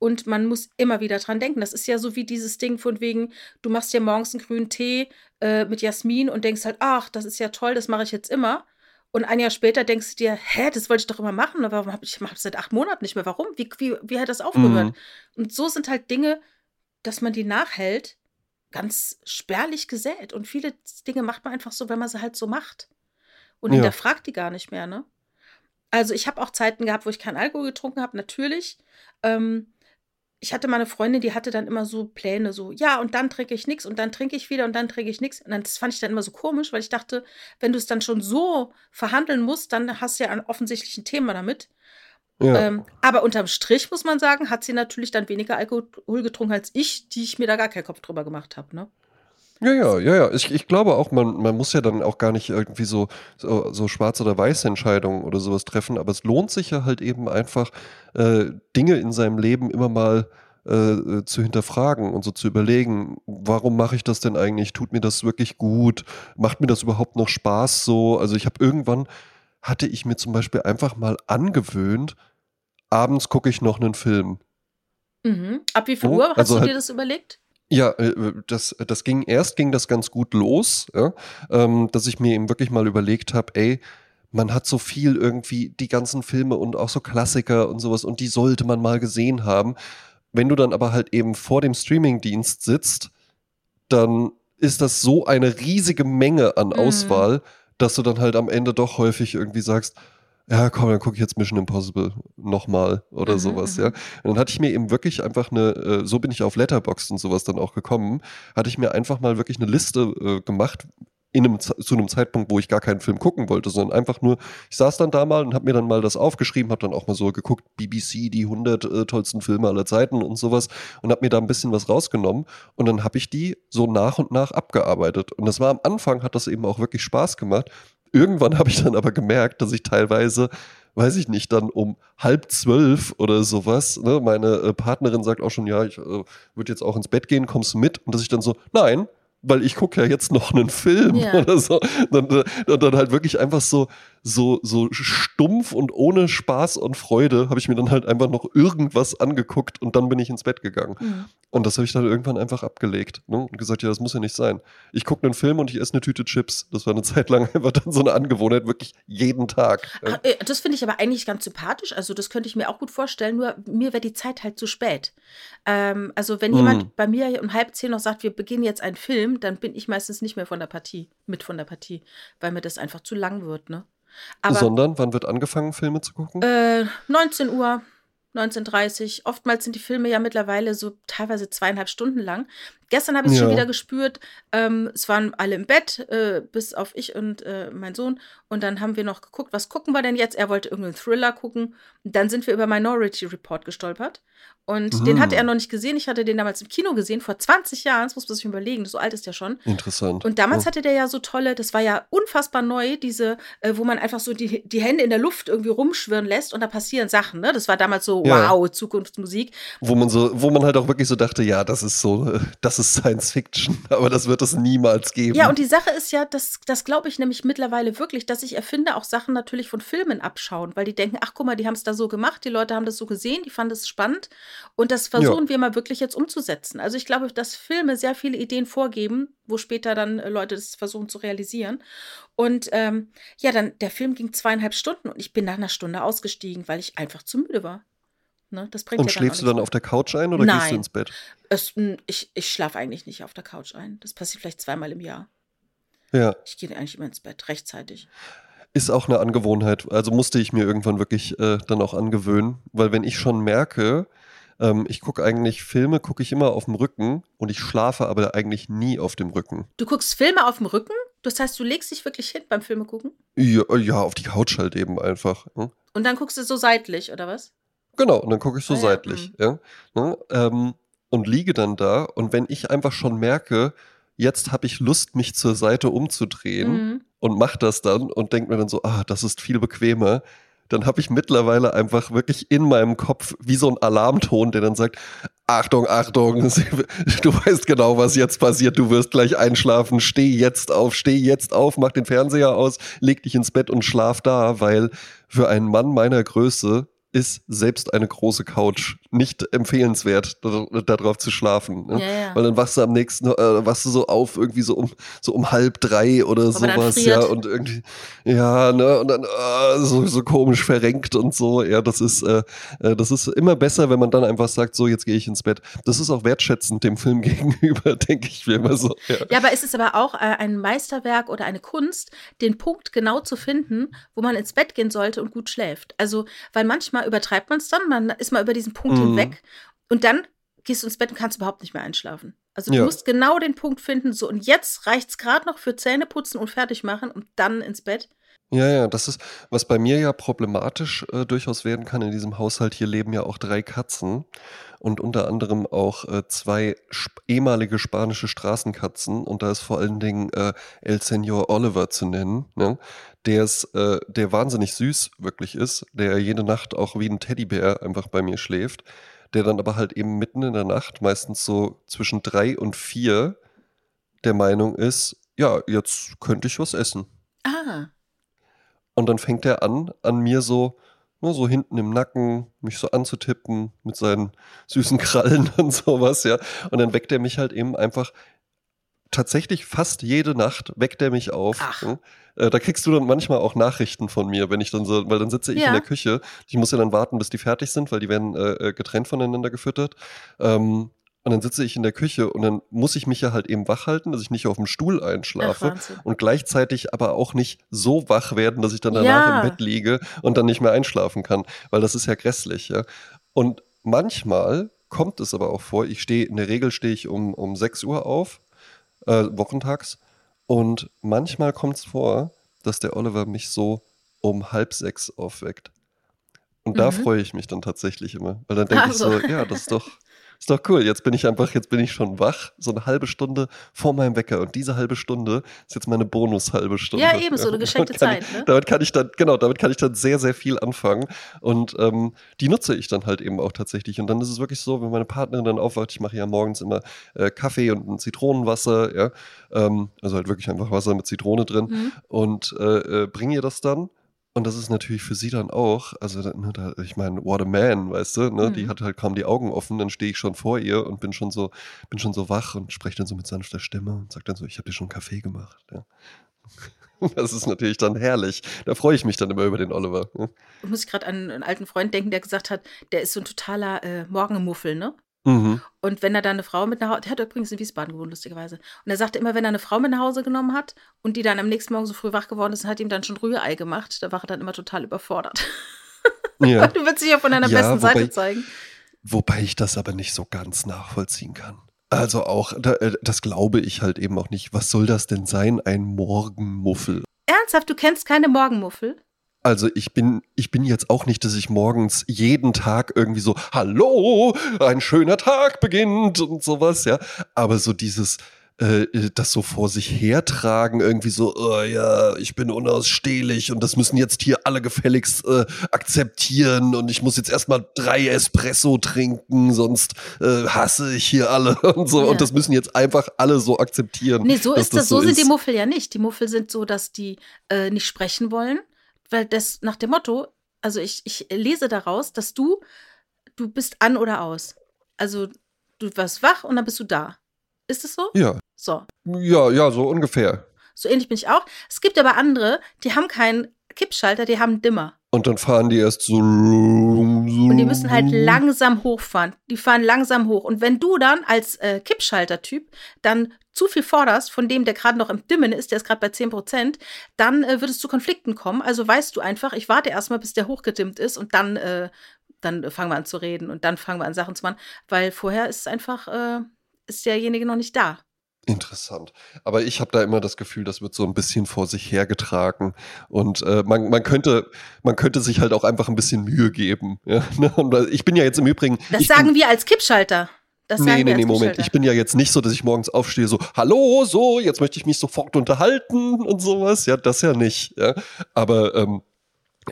Und man muss immer wieder dran denken. Das ist ja so wie dieses Ding von wegen, du machst dir morgens einen grünen Tee äh, mit Jasmin und denkst halt, ach, das ist ja toll, das mache ich jetzt immer. Und ein Jahr später denkst du dir, hä, das wollte ich doch immer machen, aber warum habe ich mach das seit acht Monaten nicht mehr? Warum? Wie, wie, wie hat das aufgehört? Mhm. Und so sind halt Dinge, dass man die nachhält, ganz spärlich gesät. Und viele Dinge macht man einfach so, wenn man sie halt so macht. Und Ja. hinterfragt die gar nicht mehr, ne? Also ich habe auch Zeiten gehabt, wo ich keinen Alkohol getrunken habe, natürlich. Ähm, ich hatte mal eine Freundin, die hatte dann immer so Pläne, so, ja, und dann trinke ich nichts und dann trinke ich wieder und dann trinke ich nichts. Und dann, das fand ich dann immer so komisch, weil ich dachte, wenn du es dann schon so verhandeln musst, dann hast du ja ein offensichtlich ein Thema damit. Ja. Ähm, aber unterm Strich muss man sagen, hat sie natürlich dann weniger Alkohol getrunken als ich, die ich mir da gar keinen Kopf drüber gemacht habe, ne? Ja, ja, ja, ja. Ich, ich glaube auch, man, man muss ja dann auch gar nicht irgendwie so, so, so schwarz- oder weiß Entscheidungen oder sowas treffen, aber es lohnt sich ja halt eben einfach, äh, Dinge in seinem Leben immer mal äh, zu hinterfragen und so zu überlegen, warum mache ich das denn eigentlich? Tut mir das wirklich gut? Macht mir das überhaupt noch Spaß so? Also ich habe irgendwann, hatte ich mir zum Beispiel einfach mal angewöhnt, abends gucke ich noch einen Film. Mhm. Ab wie viel Oh, Uhr hast also du halt- dir das überlegt? Ja, äh, das, das ging erst ging das ganz gut los, ja, ähm, dass ich mir eben wirklich mal überlegt habe, ey, man hat so viel irgendwie, die ganzen Filme und auch so Klassiker und sowas und die sollte man mal gesehen haben. Wenn du dann aber halt eben vor dem Streamingdienst sitzt, dann ist das so eine riesige Menge an Mhm. Auswahl, dass du dann halt am Ende doch häufig irgendwie sagst, ja, komm, dann gucke ich jetzt Mission Impossible nochmal oder Mhm, sowas, mhm. ja. Und dann hatte ich mir eben wirklich einfach eine, äh, so bin ich auf Letterboxd und sowas dann auch gekommen, hatte ich mir einfach mal wirklich eine Liste äh, gemacht, in einem, zu einem Zeitpunkt, wo ich gar keinen Film gucken wollte, sondern einfach nur, ich saß dann da mal und habe mir dann mal das aufgeschrieben, habe dann auch mal so geguckt, BBC, die 100 äh, tollsten Filme aller Zeiten und sowas und habe mir da ein bisschen was rausgenommen und dann habe ich die so nach und nach abgearbeitet. Und das war am Anfang, hat das eben auch wirklich Spaß gemacht. Irgendwann habe ich dann aber gemerkt, dass ich teilweise weiß ich nicht, dann um halb zwölf oder sowas, ne, meine äh, Partnerin sagt auch schon, ja, ich äh, würde jetzt auch ins Bett gehen, kommst du mit? Und dass ich dann so, nein, weil ich gucke ja jetzt noch einen Film Ja. oder so. Dann, äh, und dann halt wirklich einfach so, so, so stumpf und ohne Spaß und Freude habe ich mir dann halt einfach noch irgendwas angeguckt und dann bin ich ins Bett gegangen. Mhm. Und das habe ich dann irgendwann einfach abgelegt ne? und gesagt, ja, das muss ja nicht sein. Ich gucke einen Film und ich esse eine Tüte Chips. Das war eine Zeit lang einfach dann so eine Angewohnheit, wirklich jeden Tag. Ja. Ach, äh, das finde ich aber eigentlich ganz sympathisch. Also, das könnte ich mir auch gut vorstellen. Nur mir wäre die Zeit halt zu spät. Ähm, also, wenn Mhm. jemand bei mir um halb zehn noch sagt, wir beginnen jetzt einen Film, dann bin ich meistens nicht mehr von der Partie, mit von der Partie, weil mir das einfach zu lang wird, ne? Aber Sondern, wann wird angefangen, Filme zu gucken? äh, 19 Uhr, 19.30 Oftmals sind die Filme ja mittlerweile so teilweise zweieinhalb Stunden lang. Gestern habe ich es schon Ja. wieder gespürt. Ähm, es waren alle im Bett, äh, bis auf ich und äh, mein Sohn. Und dann haben wir noch geguckt, was gucken wir denn jetzt? Er wollte irgendeinen Thriller gucken. Und dann sind wir über Minority Report gestolpert. Und den Mhm. hatte er noch nicht gesehen. Ich hatte den damals im Kino gesehen, vor 20 Jahren. Das muss man sich überlegen. So alt ist er schon. Interessant. Und damals Ja. hatte der ja so tolle, das war ja unfassbar neu, diese, äh, wo man einfach so die, die Hände in der Luft irgendwie rumschwirren lässt und da passieren Sachen. Ne? Das war damals so, Ja. wow, Zukunftsmusik. wo man so, wo man halt auch wirklich so dachte, ja, das ist so, äh, das das ist Science Fiction, aber das wird es niemals geben. Ja, und die Sache ist ja, das, das glaube ich nämlich mittlerweile wirklich, dass ich erfinde auch Sachen natürlich von Filmen abschauen, weil die denken, ach guck mal, die haben es da so gemacht, die Leute haben das so gesehen, die fanden es spannend und das versuchen ja. wir mal wirklich jetzt umzusetzen. Also ich glaube, dass Filme sehr viele Ideen vorgeben, wo später dann äh, Leute das versuchen zu realisieren. Und ähm, ja, dann der Film ging zweieinhalb Stunden und ich bin nach einer Stunde ausgestiegen, weil ich einfach zu müde war. Ne? Das bringt Und ja schläfst du dann auf der Couch ein oder Nein. gehst du ins Bett? Es, ich ich schlafe eigentlich nicht auf der Couch ein. Das passiert vielleicht zweimal im Jahr. Ja. Ich gehe eigentlich immer ins Bett, rechtzeitig. Ist auch eine Angewohnheit. Also musste ich mir irgendwann wirklich äh, dann auch angewöhnen, weil wenn ich schon merke, ähm, ich gucke eigentlich Filme, gucke ich immer auf dem Rücken und ich schlafe aber eigentlich nie auf dem Rücken. Du guckst Filme auf dem Rücken? Das heißt, du legst dich wirklich hin beim Filme gucken? Ja, ja auf die Couch halt eben einfach. Hm? Und dann guckst du so seitlich, oder was? Genau, und dann gucke ich so Ah ja, seitlich. Ja, ne, ähm, und liege dann da. Und wenn ich einfach schon merke, jetzt habe ich Lust, mich zur Seite umzudrehen Mhm. und mache das dann und denke mir dann so, ah, das ist viel bequemer, dann habe ich mittlerweile einfach wirklich in meinem Kopf wie so ein Alarmton, der dann sagt, Achtung, Achtung, du weißt genau, was jetzt passiert, du wirst gleich einschlafen, steh jetzt auf, steh jetzt auf, mach den Fernseher aus, leg dich ins Bett und schlaf da, weil für einen Mann meiner Größe ist selbst eine große Couch nicht empfehlenswert, da- darauf zu schlafen. Ne? Ja, ja. Weil dann wachst du am nächsten, äh, wachst du so auf, irgendwie so um, so um halb drei oder dann sowas, ja, und irgendwie, ja, ne, und dann äh, so, so komisch verrenkt und so, ja, das ist, äh, äh, das ist immer besser, wenn man dann einfach sagt, so, jetzt gehe ich ins Bett. Das ist auch wertschätzend dem Film gegenüber, denke ich mir immer so. Ja. Ja, aber ist es aber auch äh, ein Meisterwerk oder eine Kunst, den Punkt genau zu finden, wo man ins Bett gehen sollte und gut schläft. Also, weil manchmal übertreibt man es dann, man ist mal über diesen Punkt. Hinweg und dann gehst du ins Bett und kannst überhaupt nicht mehr einschlafen. Also du Ja. musst genau den Punkt finden, so und jetzt reicht es gerade noch für Zähneputzen und fertig machen und dann ins Bett. Ja, ja, das ist, was bei mir ja problematisch äh, durchaus werden kann in diesem Haushalt. Hier leben ja auch drei Katzen und unter anderem auch äh, zwei sp ehemalige spanische Straßenkatzen. Und da ist vor allen Dingen äh, El Señor Oliver zu nennen, ne? der ist, äh, der wahnsinnig süß wirklich ist, der jede Nacht auch wie ein Teddybär einfach bei mir schläft, der dann aber halt eben mitten in der Nacht, meistens so zwischen drei und vier, der Meinung ist, ja, jetzt könnte ich was essen. Ah, Und dann fängt er an, an mir so, nur so hinten im Nacken, mich so anzutippen mit seinen süßen Krallen und sowas, ja. Und dann weckt er mich halt eben einfach tatsächlich fast jede Nacht weckt er mich auf. Ne? Äh, Da kriegst du dann manchmal auch Nachrichten von mir, wenn ich dann so, weil dann sitze ich Ja. in der Küche. Ich muss ja dann warten, bis die fertig sind, weil die werden äh, äh, getrennt voneinander gefüttert. Ähm, und dann sitze ich in der Küche und dann muss ich mich ja halt eben wach halten, dass ich nicht auf dem Stuhl ach, einschlafe Wahnsinn. und gleichzeitig aber auch nicht so wach werden, dass ich dann danach Ja. im Bett liege und dann nicht mehr einschlafen kann, weil das ist ja grässlich, ja. Und manchmal kommt es aber auch vor, ich stehe, in der Regel stehe ich um, um 6 Uhr auf, äh, wochentags, und manchmal kommt es vor, dass der Oliver mich so um halb sechs aufweckt. Und da Mhm. freue ich mich dann tatsächlich immer, weil dann denke Ach ich so, ja, das ist doch, ist doch cool. Jetzt bin ich einfach, jetzt bin ich schon wach, so eine halbe Stunde vor meinem Wecker. Und diese halbe Stunde ist jetzt meine Bonus-halbe Stunde. Ja, eben, so eine geschenkte Zeit, Ich, ne? Damit kann ich dann, genau, damit kann ich dann sehr, sehr viel anfangen. Und ähm, die nutze ich dann halt eben auch tatsächlich. Und dann ist es wirklich so, wenn meine Partnerin dann aufwacht, ich mache ja morgens immer äh, Kaffee und ein Zitronenwasser, ja. Ähm, also halt wirklich einfach Wasser mit Zitrone drin Mhm. und äh, äh, bringe ihr das dann. Und das ist natürlich für sie dann auch, also ne, da, ich meine, what a man, weißt du, ne? Die Mhm. hat halt kaum die Augen offen, dann stehe ich schon vor ihr und bin schon so, bin schon so wach und spreche dann so mit sanfter Stimme und sage dann so, ich habe dir schon Kaffee gemacht. Ja. Das ist natürlich dann herrlich. Da freue ich mich dann immer über den Oliver. ne? muss ich gerade an einen alten Freund denken, der gesagt hat, der ist so ein totaler äh, Morgenmuffel, ne? Mhm. Und wenn er da eine Frau mit nach Hause, der hat übrigens in Wiesbaden gewohnt, lustigerweise. Und er sagte immer, wenn er eine Frau mit nach Hause genommen hat und die dann am nächsten Morgen so früh wach geworden ist, hat ihm dann schon Rührei gemacht, da war er dann immer total überfordert. Ja. Du willst dich ja von deiner Ja, besten wobei- Seite zeigen. Wobei ich das aber nicht so ganz nachvollziehen kann. Also auch, äh, das glaube ich halt eben auch nicht. Was soll das denn sein, ein Morgenmuffel? Ernsthaft, du kennst keine Morgenmuffel? Also ich bin, ich bin jetzt auch nicht, dass ich morgens jeden Tag irgendwie so, hallo, ein schöner Tag beginnt und sowas, ja. Aber so dieses äh, äh, das so vor sich hertragen, irgendwie so, oh ja, ich bin unausstehlich und das müssen jetzt hier alle gefälligst äh, akzeptieren und ich muss jetzt erstmal drei Espresso trinken, sonst äh, hasse ich hier alle und so. Ja. Und das müssen jetzt einfach alle so akzeptieren. Nee, so ist das, so, so sind die Muffel ja nicht. Die Muffel sind so, dass die äh, nicht sprechen wollen, weil das nach dem Motto, also ich, ich lese daraus, dass du, du bist an oder aus. Also du warst wach und dann bist du da. Ist es so? Ja. So. Ja, ja, so ungefähr. So ähnlich bin ich auch. Es gibt aber andere, die haben keinen Kippschalter, die haben Dimmer. Und dann fahren die erst so. Und die müssen halt langsam hochfahren. Die fahren langsam hoch. Und wenn du dann als äh, Kippschalter-Typ dann zu viel forderst von dem, der gerade noch im Dimmen ist, der ist gerade bei 10 Prozent, dann äh, wird es zu Konflikten kommen. Also weißt du einfach, ich warte erstmal, bis der hochgedimmt ist und dann, äh, dann fangen wir an zu reden und dann fangen wir an Sachen zu machen. Weil vorher ist es einfach, äh, ist derjenige noch nicht da. Interessant. Aber ich habe da immer das Gefühl, das wird so ein bisschen vor sich hergetragen. Und äh, man, man, könnte, man könnte sich halt auch einfach ein bisschen Mühe geben. Ja? Ich bin ja jetzt im Übrigen. Das sagen bin, wir als Kippschalter. Das nee, nee, nee, Moment. Ich bin ja jetzt nicht so, dass ich morgens aufstehe, so, hallo, so, jetzt möchte ich mich sofort unterhalten und sowas. Ja, das ja nicht. Ja? Aber ähm,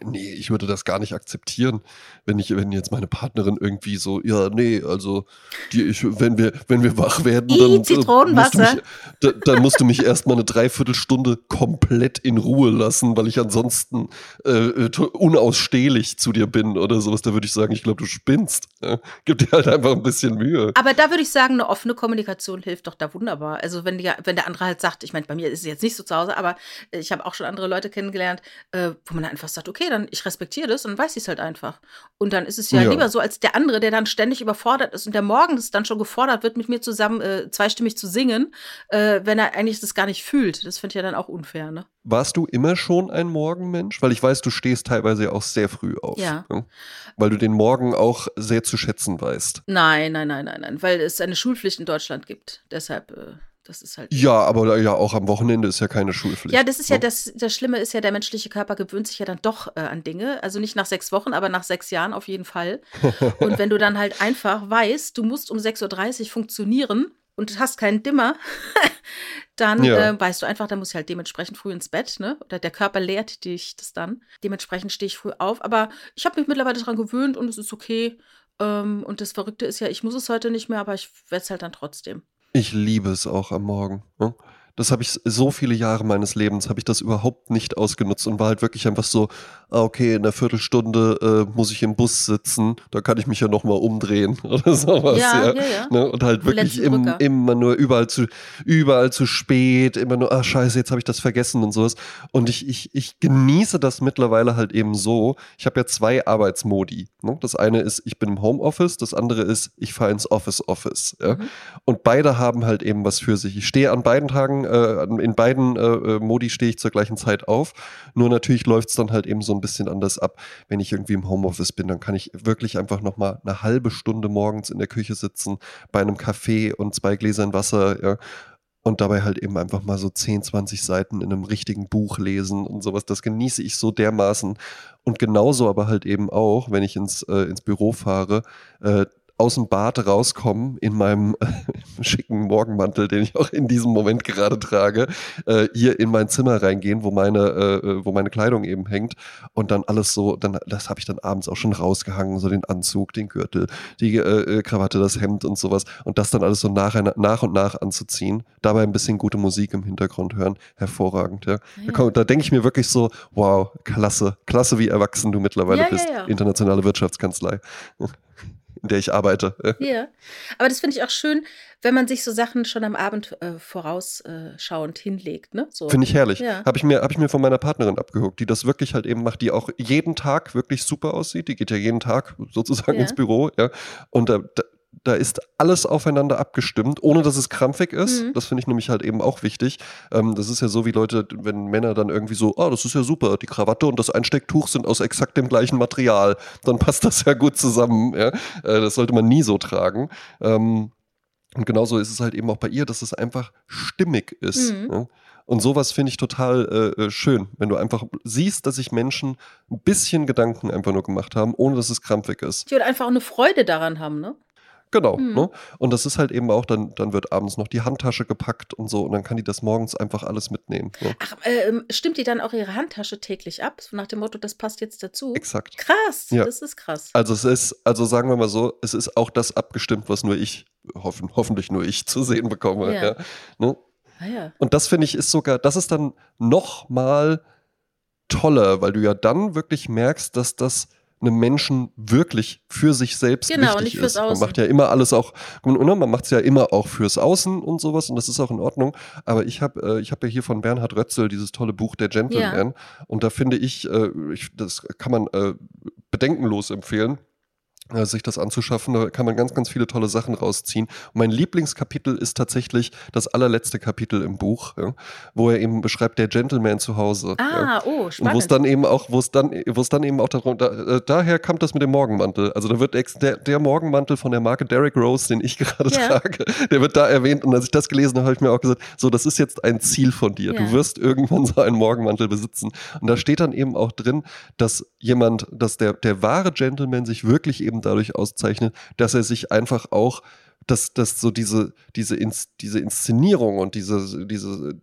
Nee, ich würde das gar nicht akzeptieren, wenn ich, wenn jetzt meine Partnerin irgendwie so, ja, nee, also die, ich, wenn wir, wenn wir wach werden, dann, äh, Zitronenwasser. Musst mich, da, dann musst du mich erstmal eine Dreiviertelstunde komplett in Ruhe lassen, weil ich ansonsten äh, äh unausstehlich zu dir bin oder sowas. Da würde ich sagen, ich glaube, du spinnst. Ja? Gib dir halt einfach ein bisschen Mühe. Aber da würde ich sagen, eine offene Kommunikation hilft doch da wunderbar. Also wenn, die, wenn der andere halt sagt, ich meine, bei mir ist es jetzt nicht so zu Hause, aber ich habe auch schon andere Leute kennengelernt, äh, wo man einfach sagt, okay, okay, dann ich respektiere das und weiß ich es halt einfach. Und dann ist es ja, ja, lieber so als der andere, der dann ständig überfordert ist und der morgens dann schon gefordert wird, mit mir zusammen äh, zweistimmig zu singen, äh, wenn er eigentlich das gar nicht fühlt. Das finde ich ja dann auch unfair, ne? Warst du immer schon ein Morgenmensch? Weil ich weiß, du stehst teilweise auch sehr früh auf. Ja. Ne? Weil du den Morgen auch sehr zu schätzen weißt. Nein, nein, nein, nein, nein. Weil es eine Schulpflicht in Deutschland gibt. Deshalb. Äh das ist halt. Ja, aber ja, auch am Wochenende ist ja keine Schulpflicht. Ja, das ist ja, ne? das, das Schlimme ist ja, der menschliche Körper gewöhnt sich ja dann doch äh, an Dinge. Also nicht nach sechs Wochen, aber nach sechs Jahren auf jeden Fall. und wenn du dann halt einfach weißt, du musst um 6.30 Uhr funktionieren und hast keinen Dimmer, dann ja. äh, weißt du einfach, dann muss ich halt dementsprechend früh ins Bett, ne? Oder der Körper lehrt dich das dann. Dementsprechend stehe ich früh auf. Aber ich habe mich mittlerweile daran gewöhnt und es ist okay. Ähm, und das Verrückte ist ja, ich muss es heute nicht mehr, aber ich werde es halt dann trotzdem. Ich liebe es auch am Morgen. Ne? Das habe ich so viele Jahre meines Lebens, habe ich das überhaupt nicht ausgenutzt und war halt wirklich einfach so, ah, okay, in einer Viertelstunde äh, muss ich im Bus sitzen, da kann ich mich ja nochmal umdrehen oder sowas. Ja, ja. ja, ja. Ne? Und halt wirklich im, immer nur überall zu, überall zu spät, immer nur, ah scheiße, jetzt habe ich das vergessen und sowas. Und ich, ich, ich genieße das mittlerweile halt eben so. Ich habe ja zwei Arbeitsmodi. Ne? Das eine ist, ich bin im Homeoffice, das andere ist, ich fahre ins Office-Office. Ja? Mhm. Und beide haben halt eben was für sich. Ich stehe an beiden Tagen äh, in beiden äh, äh, Modi stehe ich zur gleichen Zeit auf. Nur natürlich läuft es dann halt eben so ein bisschen anders ab. Wenn ich irgendwie im Homeoffice bin, dann kann ich wirklich einfach nochmal eine halbe Stunde morgens in der Küche sitzen, bei einem Kaffee und zwei Gläsern Wasser, ja, und dabei halt eben einfach mal so 10, 20 Seiten in einem richtigen Buch lesen und sowas. Das genieße ich so dermaßen. Und genauso aber halt eben auch, wenn ich ins, äh, ins Büro fahre, äh, aus dem Bad rauskommen in meinem äh, schicken Morgenmantel, den ich auch in diesem Moment gerade trage, äh, hier in mein Zimmer reingehen, wo meine, äh, äh, wo meine Kleidung eben hängt. Und dann alles so, dann das habe ich dann abends auch schon rausgehangen, so den Anzug, den Gürtel, die äh, äh Krawatte, das Hemd und sowas. Und das dann alles so nach, nach und nach anzuziehen, dabei ein bisschen gute Musik im Hintergrund hören, hervorragend, ja. ja. Da, da denke ich mir wirklich so, wow, klasse, klasse, wie erwachsen du mittlerweile ja, bist, ja, internationale Wirtschaftskanzlei in der ich arbeite. Ja, aber das finde ich auch schön, wenn man sich so Sachen schon am Abend äh, vorausschauend hinlegt. Ne? So. Finde ich herrlich. Ja. Habe ich, mir, hab ich mir von meiner Partnerin abgeguckt, die das wirklich halt eben macht, die auch jeden Tag wirklich super aussieht. Die geht ja jeden Tag sozusagen ja. ins Büro. Ja? Und da, da ist alles aufeinander abgestimmt, ohne dass es krampfig ist. Mhm. Das finde ich nämlich halt eben auch wichtig. Ähm, das ist ja so wie Leute, wenn Männer dann irgendwie so, oh, das ist ja super, die Krawatte und das Einstecktuch sind aus exakt dem gleichen Material, dann passt das ja gut zusammen. Ja? Äh, das sollte man nie so tragen. Ähm, und genauso ist es halt eben auch bei ihr, dass es einfach stimmig ist. Mhm. Ja? Und sowas finde ich total äh, äh schön, wenn du einfach siehst, dass sich Menschen ein bisschen Gedanken einfach nur gemacht haben, ohne dass es krampfig ist. Die würde einfach auch eine Freude daran haben, ne? Genau. Mhm. Ne? Und das ist halt eben auch, dann, dann wird abends noch die Handtasche gepackt und so und dann kann die das morgens einfach alles mitnehmen. Ne? Ach, ähm, stimmt die dann auch ihre Handtasche täglich ab? So nach dem Motto, das passt jetzt dazu? Exakt. Krass, Ja. das ist krass. Also es ist, also sagen wir mal so, es ist auch das abgestimmt, was nur ich, hoffen, hoffentlich nur ich zu sehen bekomme. Ja. Ja. Ne? Ah, ja. Und das finde ich ist sogar, das ist dann noch mal toller, weil du ja dann wirklich merkst, dass das einem Menschen wirklich für sich selbst Genau, wichtig nicht fürs ist. Man Außen. macht ja immer alles auch, ne, man macht es ja immer auch fürs Außen und sowas und das ist auch in Ordnung. Aber ich habe äh, ich hab ja hier von Bernhard Rötzel dieses tolle Buch Der Gentleman und da finde ich, äh, ich, das kann man äh, bedenkenlos empfehlen. Äh, sich das anzuschaffen, da kann man ganz, ganz viele tolle Sachen rausziehen. Und mein Lieblingskapitel ist tatsächlich das allerletzte Kapitel im Buch, ja, wo er eben beschreibt, der Gentleman zu Hause. ja. Ah, oh, Und wo es spannend. dann eben auch, wo es dann, wo es dann eben auch darum, da, äh, daher kommt das mit dem Morgenmantel. Also da wird der, der Morgenmantel von der Marke Derrick Rose, den ich gerade Ja. trage, der wird da erwähnt. Und als ich das gelesen habe, habe ich mir auch gesagt, so, das ist jetzt ein Ziel von dir. Ja. Du wirst irgendwann so einen Morgenmantel besitzen. Und da steht dann eben auch drin, dass jemand, dass der, der wahre Gentleman sich wirklich eben dadurch auszeichnet, dass er sich einfach auch dass, dass so diese, diese, Ins, diese Inszenierung und diese, diese,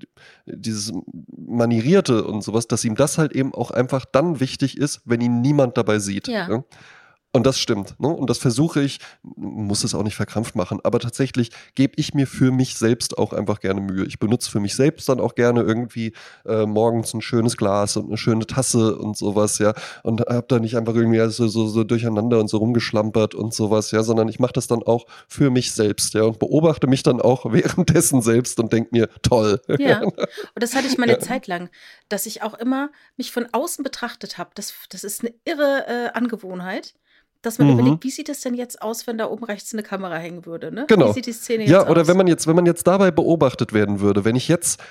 dieses Manierierte und sowas, dass ihm das halt eben auch einfach dann wichtig ist, wenn ihn niemand dabei sieht. Ja. ne? Und das stimmt. Ne? Und das versuche ich, muss es auch nicht verkrampft machen, aber tatsächlich gebe ich mir für mich selbst auch einfach gerne Mühe. Ich benutze für mich selbst dann auch gerne irgendwie äh, morgens ein schönes Glas und eine schöne Tasse und sowas, ja. Und habe da nicht einfach irgendwie so, so, so durcheinander und so rumgeschlampert und sowas, ja, sondern ich mache das dann auch für mich selbst, ja, und beobachte mich dann auch währenddessen selbst und denke mir, toll. Ja, und das hatte ich mal eine Ja. Zeit lang, dass ich auch immer mich von außen betrachtet habe. Das, das ist eine irre äh, Angewohnheit, dass man Mhm. überlegt, wie sieht es denn jetzt aus, wenn da oben rechts eine Kamera hängen würde? Ne? Genau. Wie sieht die Szene jetzt Ja, aus? oder wenn man jetzt, wenn man jetzt dabei beobachtet werden würde, wenn ich jetzt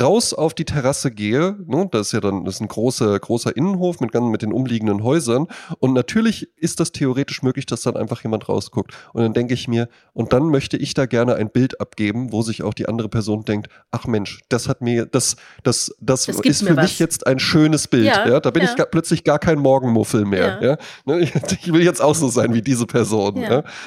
raus auf die Terrasse gehe, ne, das ist ja dann das ist ein großer, großer Innenhof mit, mit den umliegenden Häusern und natürlich ist das theoretisch möglich, dass dann einfach jemand rausguckt und dann denke ich mir, und dann möchte ich da gerne ein Bild abgeben, wo sich auch die andere Person denkt, ach Mensch, das hat mir, das, das, das, Das ist für was. mich jetzt ein schönes Bild, Ja, ja, da bin ja. ich gar, plötzlich gar kein Morgenmuffel mehr, Ja. ja, Ne, ich, ich will jetzt auch so sein wie diese Person.